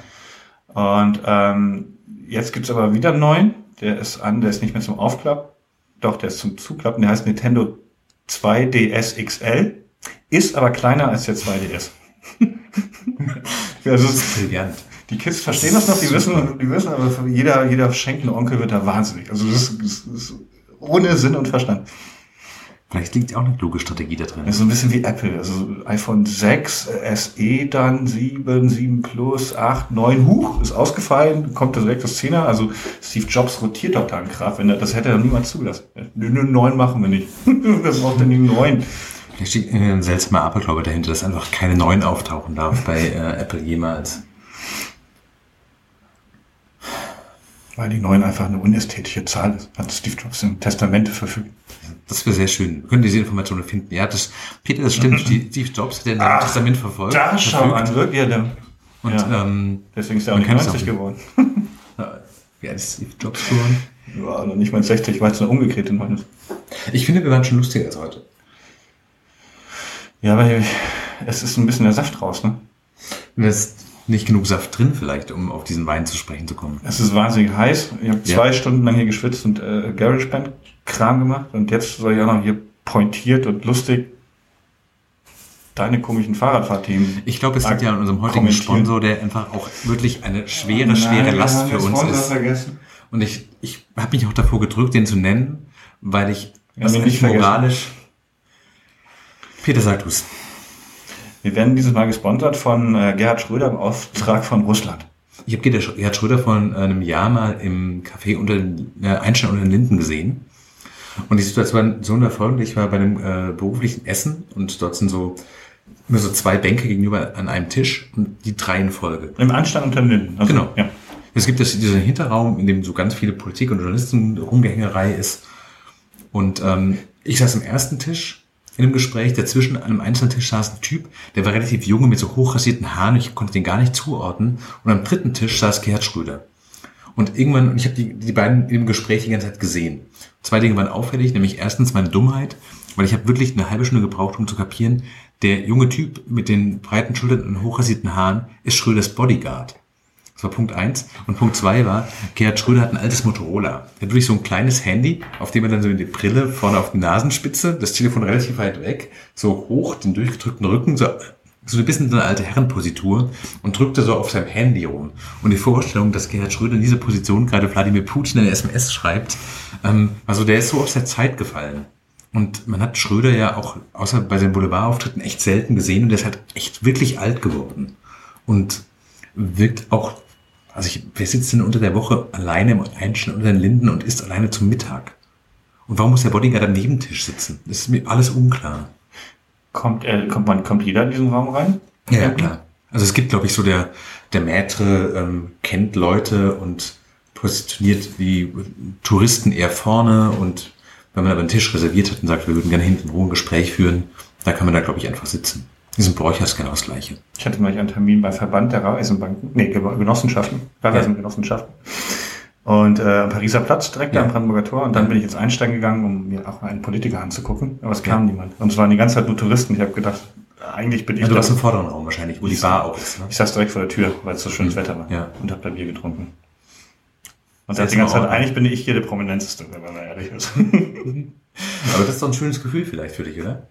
Speaker 2: Und ähm, jetzt gibt's aber wieder einen neuen. Der ist an, der ist nicht mehr zum Aufklappen. Doch, der ist zum Zuklappen. Der heißt Nintendo 2DS XL. Ist aber kleiner als der 2DS. (laughs) (laughs) also es-
Speaker 1: Brillant.
Speaker 2: Die Kids verstehen das noch, die wissen, die wissen, aber für jeder, jeder schenkende Onkel wird da wahnsinnig. Also das ist, das ist ohne Sinn und Verstand.
Speaker 1: Vielleicht liegt auch eine kluge Strategie da drin.
Speaker 2: Das ist so ein bisschen wie Apple. Also iPhone 6, äh, SE dann 7, 7 Plus, 8, 9, Huch, ist ausgefallen, kommt direkt das 10er. Also Steve Jobs rotiert doch da in Kraft. Wenn er, das hätte er niemand zugelassen. Nö, nö, 9 machen wir nicht. (laughs) Wer braucht denn die 9?
Speaker 1: Vielleicht steht ein seltsamer Aberglaube dahinter, dass einfach keine neuen auftauchen darf bei äh, Apple jemals.
Speaker 2: Weil die 9 einfach eine unästhetische Zahl ist. Hat Steve Jobs im Testamente verfügt.
Speaker 1: Das wäre sehr schön. Wir können diese Informationen finden. Ja, das, Peter, das stimmt. (laughs) Steve Jobs hat ja in
Speaker 2: Ach,
Speaker 1: Testament verfolgt.
Speaker 2: Da schau an, wirklich. Ja,
Speaker 1: Und
Speaker 2: Ja.
Speaker 1: ähm,
Speaker 2: deswegen ist er auch nicht
Speaker 1: kennt's
Speaker 2: 90
Speaker 1: auch.
Speaker 2: geworden. (laughs)
Speaker 1: wie alt ist Steve Jobs geworden?
Speaker 2: Ja, noch nicht mal 60, weil es eine umgekehrte 9 ist.
Speaker 1: Ich finde, wir waren schon lustiger als heute.
Speaker 2: Ja, weil es ist ein bisschen der Saft raus, ne?
Speaker 1: Da ist nicht genug Saft drin vielleicht, um auf diesen Wein zu sprechen zu kommen.
Speaker 2: Es ist wahnsinnig heiß. Ich habe
Speaker 1: Ja.
Speaker 2: zwei Stunden lang hier geschwitzt und äh, GarageBand-Kram gemacht. Und jetzt soll ich auch noch hier pointiert und lustig deine komischen Fahrradfahrthemen.
Speaker 1: Ich glaube, es liegt ja an unserem heutigen. Sponsor, der einfach auch wirklich eine schwere, schwere Last für uns ist.
Speaker 2: vergessen.
Speaker 1: Und ich, ich habe mich auch davor gedrückt, den zu nennen, weil ich
Speaker 2: haben ihn nicht
Speaker 1: eigentlich
Speaker 2: vergessen.
Speaker 1: moralisch. Peter, sag du's.
Speaker 2: Wir werden dieses Mal gesponsert von äh, Gerhard Schröder im Auftrag von Russland.
Speaker 1: Ich habe Gerhard Schröder vor einem Jahr mal im Café unter den, äh, Einstein unter den Linden gesehen. Und die Situation so war folgende. Ich war bei einem äh, beruflichen Essen und dort sind so immer so zwei Bänke gegenüber an einem Tisch und die drei in Folge.
Speaker 2: Im Anstand unter den Linden. Also,
Speaker 1: Genau.
Speaker 2: Ja.
Speaker 1: Es gibt das, diesen Hinterraum, in dem so ganz viele Politik und Journalisten Rumgehängerei ist. Und ähm, ich saß am ersten Tisch in einem Gespräch, dazwischen an einem einzelnen Tisch saß ein Typ, der war relativ jung mit so hochrasierten Haaren, ich konnte den gar nicht zuordnen. Und am dritten Tisch saß Gerhard Schröder. Und irgendwann, und ich habe die, die beiden im Gespräch die ganze Zeit gesehen. Zwei Dinge waren auffällig, nämlich erstens meine Dummheit, weil ich habe wirklich eine halbe Stunde gebraucht, um zu kapieren, der junge Typ mit den breiten Schultern und hochrasierten Haaren ist Schröders Bodyguard. Das war Punkt eins. Und Punkt zwei war, Gerhard Schröder hat ein altes Motorola. Er hat wirklich so ein kleines Handy, auf dem er dann so die Brille vorne auf die Nasenspitze, das Telefon relativ weit weg, so hoch, den durchgedrückten Rücken, so so ein bisschen so eine alte Herrenpositur und drückte so auf seinem Handy rum. Und die Vorstellung, dass Gerhard Schröder in dieser Position gerade Wladimir Putin eine SMS schreibt, ähm, also der ist so aus der Zeit gefallen. Und man hat Schröder ja auch außer bei seinen Boulevard-Auftritten echt selten gesehen und der ist halt echt wirklich alt geworden. Und wirkt auch, also ich, wer sitzt denn unter der Woche alleine im Einschen unter den Linden und isst alleine zum Mittag? Und warum muss der Bodyguard am Nebentisch sitzen? Das ist mir alles unklar.
Speaker 2: Kommt, er, kommt man, kommt jeder in diesen Raum rein?
Speaker 1: Ja, ja klar. Also es gibt, glaube ich, so der, der Maitre ähm, kennt Leute und positioniert die Touristen eher vorne und wenn man aber einen Tisch reserviert hat und sagt, wir würden gerne hinten wo ein Gespräch führen, da kann man da, glaube ich, einfach sitzen. Diesen Bräucher ist genau das Gleiche.
Speaker 2: Ich hatte mal einen Termin bei Verband der Raiffeisenbanken, nee, Genossenschaften, Raiffeisengenossenschaften. Und äh, am Pariser Platz, direkt ja. am Brandenburger Tor. Und dann bin ich jetzt einsteigen gegangen, um mir auch mal einen Politiker anzugucken. Aber es kam ja. niemand. Und es waren die ganze Zeit nur Touristen. Ich habe gedacht, eigentlich bin ich.
Speaker 1: Ja, du warst im vorderen Raum wahrscheinlich, wo die Bar auch ist.
Speaker 2: Ne? Ich saß direkt vor der Tür, weil es so schönes mhm. Wetter war.
Speaker 1: Ja.
Speaker 2: Und habe da Bier getrunken. Und das die ganze Zeit, eigentlich bin ich hier der Prominenteste, wenn man ehrlich ist. (laughs)
Speaker 1: Aber das ist doch ein schönes Gefühl vielleicht für dich, oder?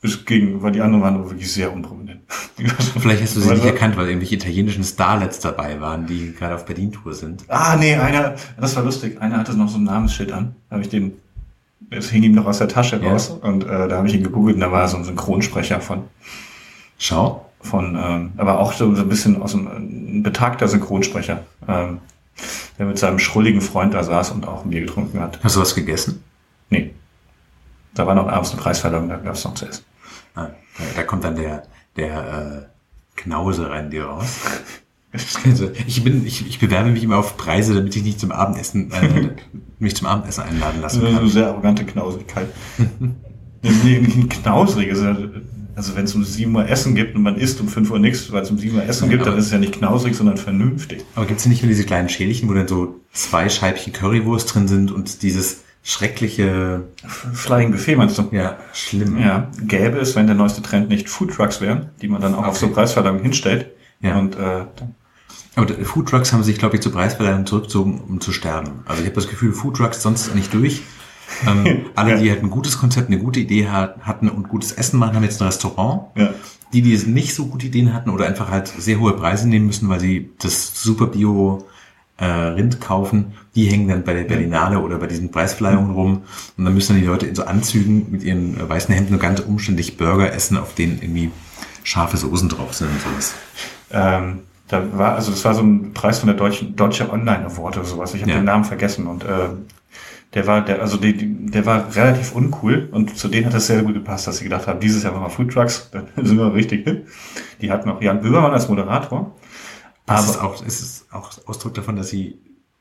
Speaker 2: Bis gegen, weil die anderen waren wirklich sehr unprominent. (laughs) (laughs)
Speaker 1: Vielleicht hast du sie nicht erkannt, weil irgendwelche italienischen Starlets dabei waren, die gerade auf Berlin-Tour sind.
Speaker 2: Ah, nee, einer, das war lustig. Einer hatte noch so ein Namensschild an. Da habe ich den, es hing ihm noch aus der Tasche ja. raus und äh, da habe ich ihn gegoogelt und da war so ein Synchronsprecher von.
Speaker 1: Schau.
Speaker 2: Von, ähm, aber auch so, so ein bisschen aus einem ein betagter Synchronsprecher, ähm, der mit seinem schrulligen Freund da saß und auch ein Bier getrunken hat.
Speaker 1: Hast du was gegessen?
Speaker 2: Nee. Da war noch abends eine Preisverleihung, da gab es noch zu essen.
Speaker 1: Ah, da kommt dann der, der äh, Knause rein dir raus. (laughs) Ich bin, ich, ich bewerbe mich immer auf Preise, damit ich nicht zum Abendessen, äh, (laughs) mich zum Abendessen einladen lassen kann.
Speaker 2: Eine sehr arrogante Knausigkeit. nicht knausrig, also wenn es um 7 Uhr Essen gibt und man isst um 5 Uhr nichts, weil es um 7 Uhr Essen gibt, dann ist es ja nicht knausrig, sondern vernünftig.
Speaker 1: Aber gibt es nicht nur diese kleinen Schälchen, wo dann so zwei Scheibchen Currywurst drin sind und dieses schreckliche
Speaker 2: Flying Buffet meinst du?
Speaker 1: Ja, schlimm.
Speaker 2: Ja, gäbe es, wenn der neueste Trend nicht Food Trucks wären, die man dann auch okay. auf so Preisverleihung hinstellt.
Speaker 1: Ja. Und äh, aber Food Trucks haben sich, glaube ich, zur Preisverleihung zurückgezogen, um zu sterben. Also ich habe das Gefühl, Food Trucks sonst nicht durch. ähm, (laughs) alle, die halt ein gutes Konzept, eine gute Idee hatten und gutes Essen machen, haben jetzt ein Restaurant.
Speaker 2: Ja.
Speaker 1: Die, die nicht so gute Ideen hatten oder einfach halt sehr hohe Preise nehmen müssen, weil sie das super Bio äh, Rind kaufen, die hängen dann bei der Berlinale oder bei diesen Preisverleihungen rum und dann müssen dann die Leute in so Anzügen mit ihren äh, weißen Hemden ganz umständlich Burger essen, auf denen irgendwie scharfe Soßen drauf sind und sowas.
Speaker 2: Ähm, da war, also das war so ein Preis von der deutschen Deutsche Online Award oder sowas. Ich habe ja. den Namen vergessen und äh, der war, der, also die, der war relativ uncool und zu denen hat es sehr gut gepasst, dass sie gedacht haben, dieses Jahr machen wir Food Trucks, (laughs) dann sind wir richtig hin. Die hatten auch Jan Böhmermann als Moderator
Speaker 1: aber ist es auch, ist es auch Ausdruck davon, dass sie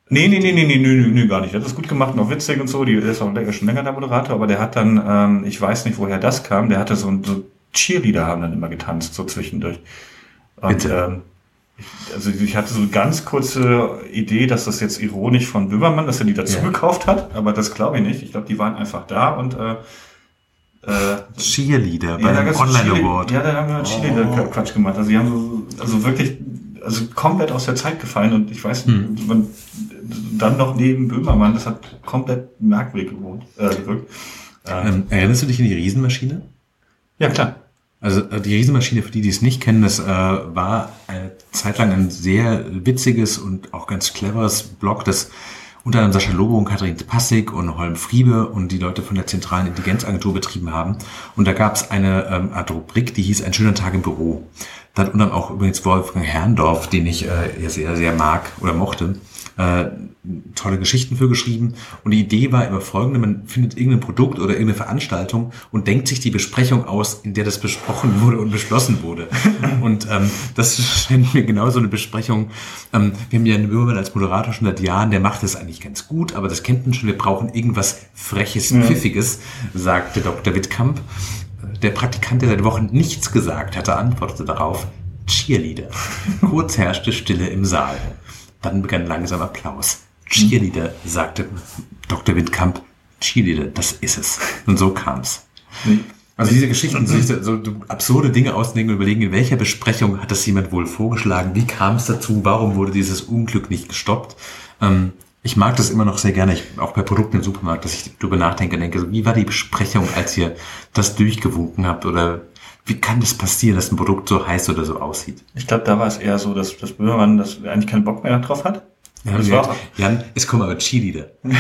Speaker 2: Nee, nee, nee, nee, nee, nee, nee, gar nicht. Der hat das gut gemacht und auch witzig und so. Die ist auch schon länger der Moderator, aber der hat dann, ähm, ich weiß nicht, woher das kam, der hatte so, so Cheerleader haben dann immer getanzt, so zwischendurch. Und, Bitte. Ähm, also ich hatte so eine ganz kurze Idee, dass das jetzt ironisch von Böhmermann, dass er die dazu ja. gekauft hat, aber das glaube ich nicht. Ich glaube, die waren einfach da und äh,
Speaker 1: äh, Cheerleader ja, beim Online Award.
Speaker 2: Ja, da haben wir Cheerleader Quatsch gemacht. Also die haben so, also wirklich also komplett aus der Zeit gefallen und ich weiß hm. man, dann noch neben Böhmermann, das hat komplett merkwürdig gewohnt, äh, gewirkt.
Speaker 1: Ähm, erinnerst du dich an die Riesenmaschine?
Speaker 2: Ja, klar.
Speaker 1: Also äh, die Riesenmaschine, für die, die es nicht kennen, das äh, war eine Zeit lang ein sehr witziges und auch ganz cleveres Blog, das unter anderem Sascha Lobo und Katrin Passig und Holm Friebe und die Leute von der Zentralen Intelligenzagentur betrieben haben. Und da gab es eine ähm, Art Rubrik, die hieß Ein schöner Tag im Büro. Da hat unter auch übrigens Wolfgang Herrndorf, den ich äh, sehr, sehr mag oder mochte, äh, tolle Geschichten für geschrieben. Und die Idee war immer folgende, man findet irgendein Produkt oder irgendeine Veranstaltung und denkt sich die Besprechung aus, in der das besprochen wurde und beschlossen wurde. (laughs) und ähm, das scheint mir genau so eine Besprechung. Ähm, wir haben ja einen Bürger als Moderator schon seit Jahren, der macht das eigentlich ganz gut, aber das kennt man schon, wir brauchen irgendwas Freches, Pfiffiges, sagte Dr. Wittkamp. Der Praktikant, der seit Wochen nichts gesagt hatte, antwortete darauf, Cheerleader. Kurz herrschte Stille im Saal. dann begann langsam Applaus. Cheerleader, sagte Dr. Windkamp. Cheerleader, das ist es. Und so kam's. Also diese Geschichten, so absurde Dinge ausdenken und überlegen, in welcher Besprechung hat das jemand wohl vorgeschlagen, wie kam es dazu, warum wurde dieses Unglück nicht gestoppt. Ähm, ich mag das immer noch sehr gerne, ich, auch bei Produkten im Supermarkt, dass ich darüber nachdenke und denke, so, wie war die Besprechung, als ihr das durchgewunken habt oder wie kann das passieren, dass ein Produkt so heiß oder so aussieht?
Speaker 2: Ich glaube, da war es eher so, dass, dass Böhmermann das eigentlich keinen Bock mehr drauf hat.
Speaker 1: Ja,
Speaker 2: Das war-
Speaker 1: Jan, es kommen aber Cheerleader. (laughs)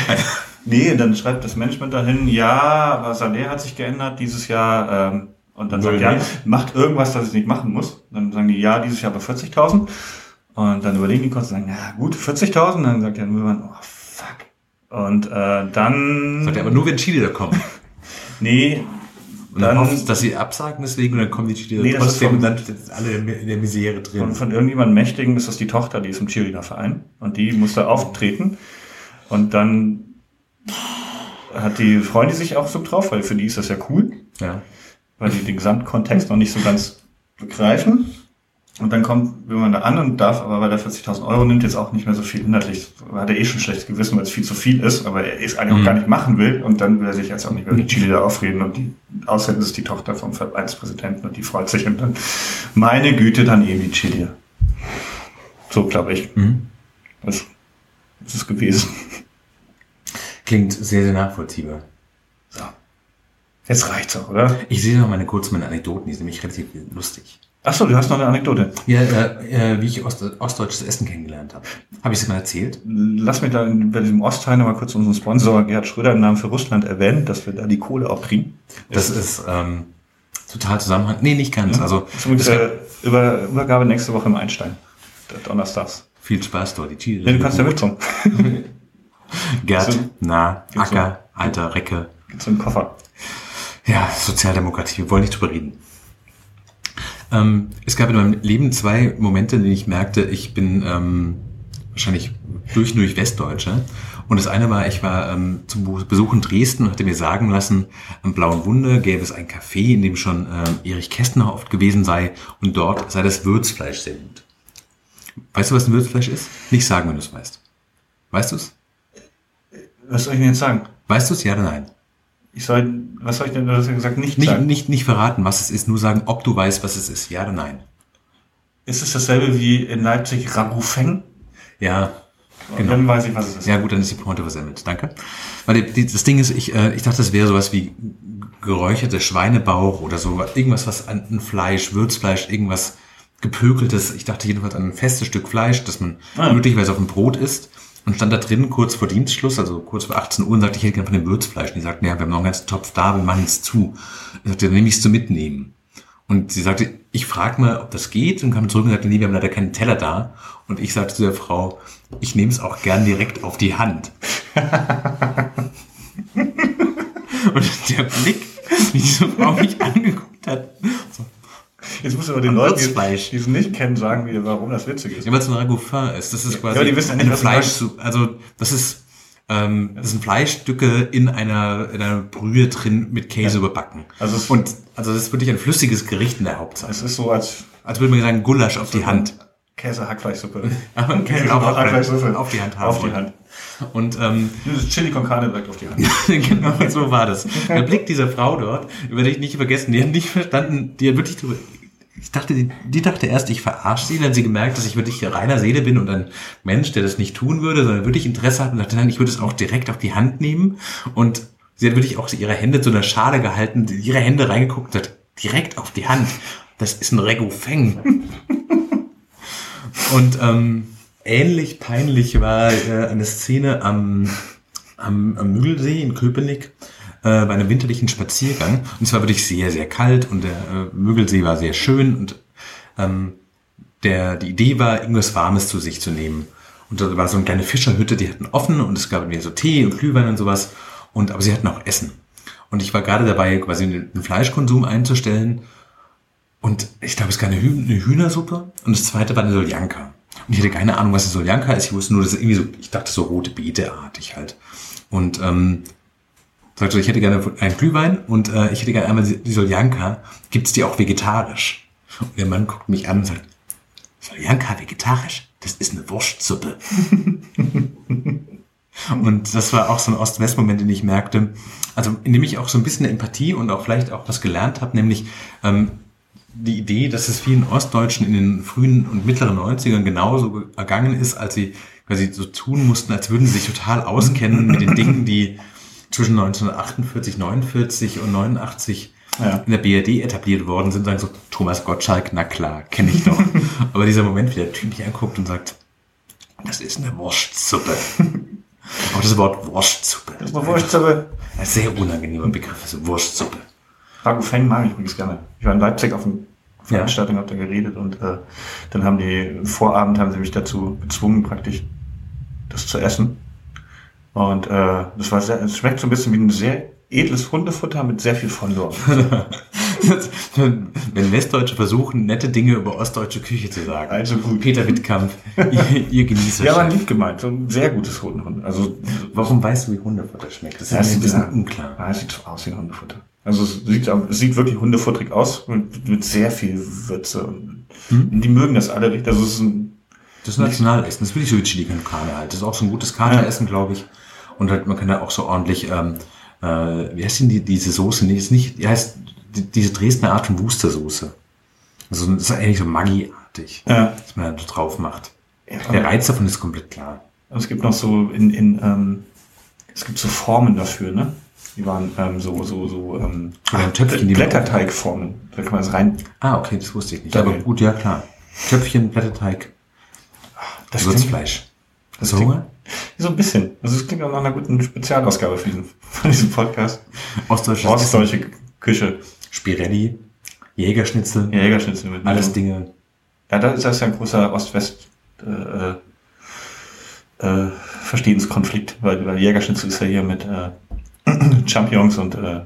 Speaker 2: Nee, dann schreibt das Management dahin, ja, aber Salär hat sich geändert dieses Jahr. Ähm, und dann sagt
Speaker 1: Null
Speaker 2: ja,
Speaker 1: nicht.
Speaker 2: macht irgendwas, das ich nicht machen muss. Dann sagen die, ja, dieses Jahr aber 40.000. Und dann überlegen die kurz und sagen, ja gut, 40.000. Dann sagt der Müllmann, oh fuck. Und äh, dann...
Speaker 1: Sagt er, aber nur wenn Cheerleader kommen. (laughs)
Speaker 2: nee,
Speaker 1: Und dann,
Speaker 2: dann
Speaker 1: hofft es, dass sie absagen deswegen und dann kommen die Cheerleader
Speaker 2: Nee,
Speaker 1: trotzdem und dann sind alle in der Misere drin.
Speaker 2: von, von irgendjemandem Mächtigen ist das die Tochter, die ist im Cheerleader-Verein. Und die musste auftreten. Und dann hat die, freuen die sich auch so drauf, weil für die ist das ja cool.
Speaker 1: Ja.
Speaker 2: weil die den Gesamtkontext noch nicht so ganz begreifen. Und dann kommt wenn man da an und darf aber, weil er 40.000 Euro nimmt, jetzt auch nicht mehr so viel inhaltlich. Hat er eh schon schlechtes Gewissen, weil es viel zu viel ist, aber er es eigentlich auch gar nicht machen will. Und dann will er sich jetzt auch nicht mehr mit Chile da aufreden. Und die, außerdem ist es die Tochter vom Vereinspräsidenten und die freut sich. Und dann, meine Güte, dann eben die Chile. So glaube ich.
Speaker 1: Mhm.
Speaker 2: Das ist es gewesen.
Speaker 1: Klingt sehr, sehr nachvollziehbar.
Speaker 2: So. Jetzt reicht's auch, oder?
Speaker 1: Ich sehe noch meine kurz meine Anekdoten, die sind nämlich relativ lustig.
Speaker 2: Ach so, du hast noch eine Anekdote.
Speaker 1: Ja, äh, äh, wie ich Ost ostdeutsches Essen kennengelernt habe. Habe ich es mal erzählt?
Speaker 2: Lass mich da bei diesem Ostteil noch mal kurz unseren Sponsor Gerhard Schröder im Namen für Russland erwähnen, dass wir da die Kohle auch kriegen.
Speaker 1: Das ist ähm, total Zusammenhang. Nee, nicht ganz. Also
Speaker 2: Das ist übrigens,
Speaker 1: es
Speaker 2: äh, über, Übergabe nächste Woche im Einstein. Donnerstags.
Speaker 1: viel Spaß dort. Die Chile.
Speaker 2: Ja, du kannst ja mitkommen. (laughs)
Speaker 1: Gerd,
Speaker 2: So.
Speaker 1: Na,
Speaker 2: so.
Speaker 1: Acker, Alter, Recke.
Speaker 2: Gibt's einen Koffer.
Speaker 1: Ja, Sozialdemokratie, wir wollen nicht drüber reden. Ähm, es gab in meinem Leben zwei Momente, in denen ich merkte, ich bin ähm, wahrscheinlich durch und durch Westdeutscher. Und das eine war, ich war ähm, zum Besuch in Dresden und hatte mir sagen lassen, am Blauen Wunder gäbe es ein Café, in dem schon ähm, Erich Kästner oft gewesen sei und dort sei das Würzfleisch sehr gut. Weißt du, was ein Würzfleisch ist? Nicht sagen, wenn du es weißt. Weißt du es?
Speaker 2: Was soll ich denn jetzt sagen?
Speaker 1: Weißt du es? Ja oder nein?
Speaker 2: Ich soll, was soll ich denn, du hast ja gesagt, nicht,
Speaker 1: Nicht,
Speaker 2: sagen.
Speaker 1: nicht, nicht verraten, was es ist, nur sagen, ob du weißt, was es ist. Ja oder nein?
Speaker 2: Ist es dasselbe wie in Leipzig Ragufeng?
Speaker 1: Ja,
Speaker 2: Genau. Dann weiß ich, was es ist.
Speaker 1: Ja gut, dann ist die Pointe versemmelt. Danke. Weil die, das Ding ist, ich, äh, ich dachte, das wäre sowas wie geräucherter Schweinebauch oder so. Irgendwas, was an ein Fleisch, Würzfleisch, irgendwas gepökeltes. Ich dachte jedenfalls an ein festes Stück Fleisch, das man
Speaker 2: Ah.
Speaker 1: möglicherweise auf dem Brot isst. Und stand da drin kurz vor Dienstschluss, also kurz vor 18 Uhr, und sagte, ich hätte gerne von dem Würzfleisch. Und die sagten, ja, wir haben noch einen ganzen Topf da, wir machen es zu. Ich sagte, dann nehme ich es zu mitnehmen. Und sie sagte, ich frage mal, ob das geht, und kam zurück und sagte, nee, wir haben leider keinen Teller da. Und ich sagte zu der Frau, ich nehme es auch gern direkt auf die Hand. (laughs) und der Blick, wie diese Frau mich angeguckt hat, so,
Speaker 2: Jetzt musst du aber den Leuten, die die es nicht kennen, sagen, wie, warum das witzig ist.
Speaker 1: ja, weil es ein Ragoufin ist. Das ist quasi
Speaker 2: aber die wissen ja nicht,
Speaker 1: ein
Speaker 2: was du
Speaker 1: Fleisch, also das ist, ähm, das sind Fleischstücke in einer, in einer Brühe drin mit Käse überbacken.
Speaker 2: Also es-
Speaker 1: und also das ist wirklich ein flüssiges Gericht in der Hauptsache.
Speaker 2: Es ist so, als
Speaker 1: Als würde man sagen, Gulasch auf die Hand.
Speaker 2: Käse Hackfleischsuppe. (laughs)
Speaker 1: Aber
Speaker 2: Käse
Speaker 1: Käse auf-
Speaker 2: Hackfleischsuppe.
Speaker 1: auf die Hand haben
Speaker 2: Auf die. Hand.
Speaker 1: Und ähm,
Speaker 2: Dieses Chili con Carne direkt auf die Hand. (laughs)
Speaker 1: genau so war das. Der Blick dieser Frau dort, über die ich nicht vergessen, die hat nicht verstanden, die hat wirklich drüber, ich dachte, die, die dachte erst, ich verarsche sie, dann hat sie gemerkt, dass ich wirklich reiner Seele bin und ein Mensch, der das nicht tun würde, sondern wirklich Interesse hat und dachte, nein, ich würde es auch direkt auf die Hand nehmen und sie hat wirklich auch ihre Hände zu einer Schale gehalten, ihre Hände reingeguckt und hat direkt auf die Hand. Das ist ein Regufeng. (laughs) Und ähm, ähnlich peinlich war äh, eine Szene am, am, am Müggelsee in Köpenick äh, bei einem winterlichen Spaziergang. Und es war wirklich sehr, sehr kalt und der äh, Müggelsee war sehr schön und ähm, der, die Idee war, irgendwas Warmes zu sich zu nehmen. Und da war so eine kleine Fischerhütte, die hatten offen und es gab irgendwie so Tee und Glühwein und sowas. Und, aber sie hatten auch Essen. Und ich war gerade dabei, quasi den Fleischkonsum einzustellen. Und ich glaube, es gab eine, Hüh eine Hühnersuppe und das zweite war eine Soljanka. Und ich hatte keine Ahnung, was eine Soljanka ist. Ich wusste nur, dass es irgendwie so, ich dachte so rote Beete-artig halt. Und ähm, sagte, ich hätte gerne einen Glühwein und äh, ich hätte gerne einmal die Soljanka. Gibt's die auch vegetarisch? Und der Mann guckt mich an und sagt, Soljanka vegetarisch? das ist eine Wurstsuppe. (laughs) und das war auch so ein Ost-West-Moment, den ich merkte, also in dem ich auch so ein bisschen Empathie und auch vielleicht auch was gelernt habe, nämlich ähm, die Idee, dass es vielen Ostdeutschen in den frühen und mittleren 90ern genauso ergangen ist, als sie quasi so tun mussten, als würden sie sich total auskennen mit den Dingen, die zwischen 1948, 49 und 89 ja. in der BRD etabliert worden sind, sagen so, Thomas Gottschalk, na klar, kenne ich doch. (laughs) Aber dieser Moment, wie der Typ mich anguckt und sagt, das ist eine Wurstsuppe. (laughs) Auch das Wort Wurstsuppe.
Speaker 2: Das ist eine Wurstsuppe.
Speaker 1: Ein sehr unangenehmer Begriff, also Wurstsuppe.
Speaker 2: Ragu Feng mag ich übrigens gerne. Ich war in Leipzig auf einer Veranstaltung, ja. habe da geredet und äh, dann haben die, Vorabend haben sie mich dazu gezwungen, praktisch das zu essen. Und äh, das war sehr, es schmeckt so ein bisschen wie ein sehr edles Hundefutter mit sehr viel Fondor. (laughs)
Speaker 1: Wenn Westdeutsche versuchen, nette Dinge über ostdeutsche Küche zu sagen. Also gut. Peter Wittkamp, ihr, ihr genießt
Speaker 2: Ja, aber lieb gemeint. So ein sehr gutes Hundefutter. Also,
Speaker 1: Warum weißt du, wie Hundefutter schmeckt?
Speaker 2: Das ist ja, ein bisschen unklar. Ja, es sieht so aus wie ein Hundefutter. Also es sieht, es sieht wirklich hundefutterig aus, mit, mit sehr viel Würze. Und hm? Die mögen das alle richtig. Also es ist ein,
Speaker 1: das ist Nationalessen. Das will ich so wie Chili con Carne halt. Das ist auch so ein gutes Kateressen, ja. glaube ich. Und halt, man kann da auch so ordentlich, ähm, äh, wie heißt denn die, diese Soße? Nee, ist nicht, die heißt die, diese Dresdner Art von Wustersoße. Also das ist eigentlich so Maggi-artig, ja. was man da drauf macht. Ja, Der Reiz davon ist komplett klar.
Speaker 2: Es gibt noch so in, in ähm, es gibt so Formen dafür, ne? Die waren ähm, so, so, so ähm,
Speaker 1: ah, Töpfchen,
Speaker 2: Blätterteigformen. Da kann man es rein.
Speaker 1: Ah, okay, das wusste ich nicht. Aber gut, ja klar. Töpfchen, Blätterteig.
Speaker 2: Das Würzfleisch.
Speaker 1: Hast du Hunger?
Speaker 2: So ein bisschen. Also es klingt auch nach einer guten Spezialausgabe für diesen, (laughs) von diesem Podcast.
Speaker 1: Ostdeutsche,
Speaker 2: Ostdeutsche Küche.
Speaker 1: Spirelli, Jägerschnitzel.
Speaker 2: Jägerschnitzel
Speaker 1: mit Alles Dinge.
Speaker 2: Ja, da ist das ja ein großer Ost-West äh, äh, Verstehenskonflikt, weil, weil Jägerschnitzel ist ja hier mit äh, (coughs) Champignons und äh,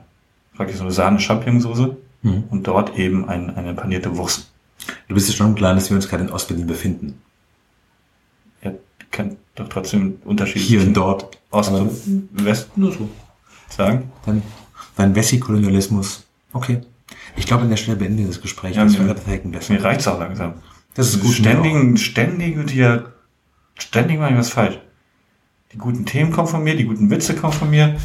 Speaker 2: praktisch so eine Sahne-Champignonsauce mhm. und dort eben ein, eine panierte Wurst.
Speaker 1: Du bist ja schon klar, dass wir uns gerade in Ostberlin befinden.
Speaker 2: Ja, kann doch trotzdem Unterschiede
Speaker 1: Hier und dort.
Speaker 2: Ost und West nur so sagen.
Speaker 1: Dann, dann Wessi-Kolonialismus. Okay. Ich glaube, an der Stelle beenden wir das Gespräch.
Speaker 2: Ja, das mir, mir reicht's auch langsam. Das ist gut. Ständigen, ständigen, die ständig mache ich was falsch. Die guten Themen kommen von mir, die guten Witze kommen von mir,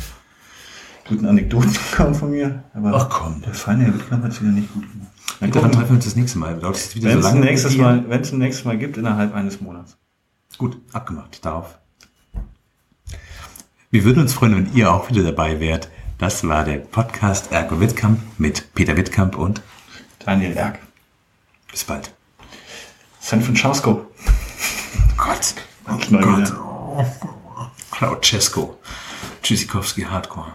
Speaker 2: guten Anekdoten (laughs) kommen von mir.
Speaker 1: Aber Ach komm.
Speaker 2: Der feine Herr Wittkamp hat es wieder nicht gut gemacht.
Speaker 1: Dann treffen wir uns das nächste Mal. Wenn es
Speaker 2: so ein nächstes Mal, wenn es ein nächstes Mal gibt, innerhalb eines Monats.
Speaker 1: Gut, abgemacht. Darauf. Wir würden uns freuen, wenn ihr auch wieder dabei wärt. Das war der Podcast Ergo Wittkamp mit Peter Wittkamp und
Speaker 2: Daniel Erg.
Speaker 1: Bis bald.
Speaker 2: San Francisco.
Speaker 1: Gott. Oh Gott. Claude Cesco. Tschüssikowski Hardcore.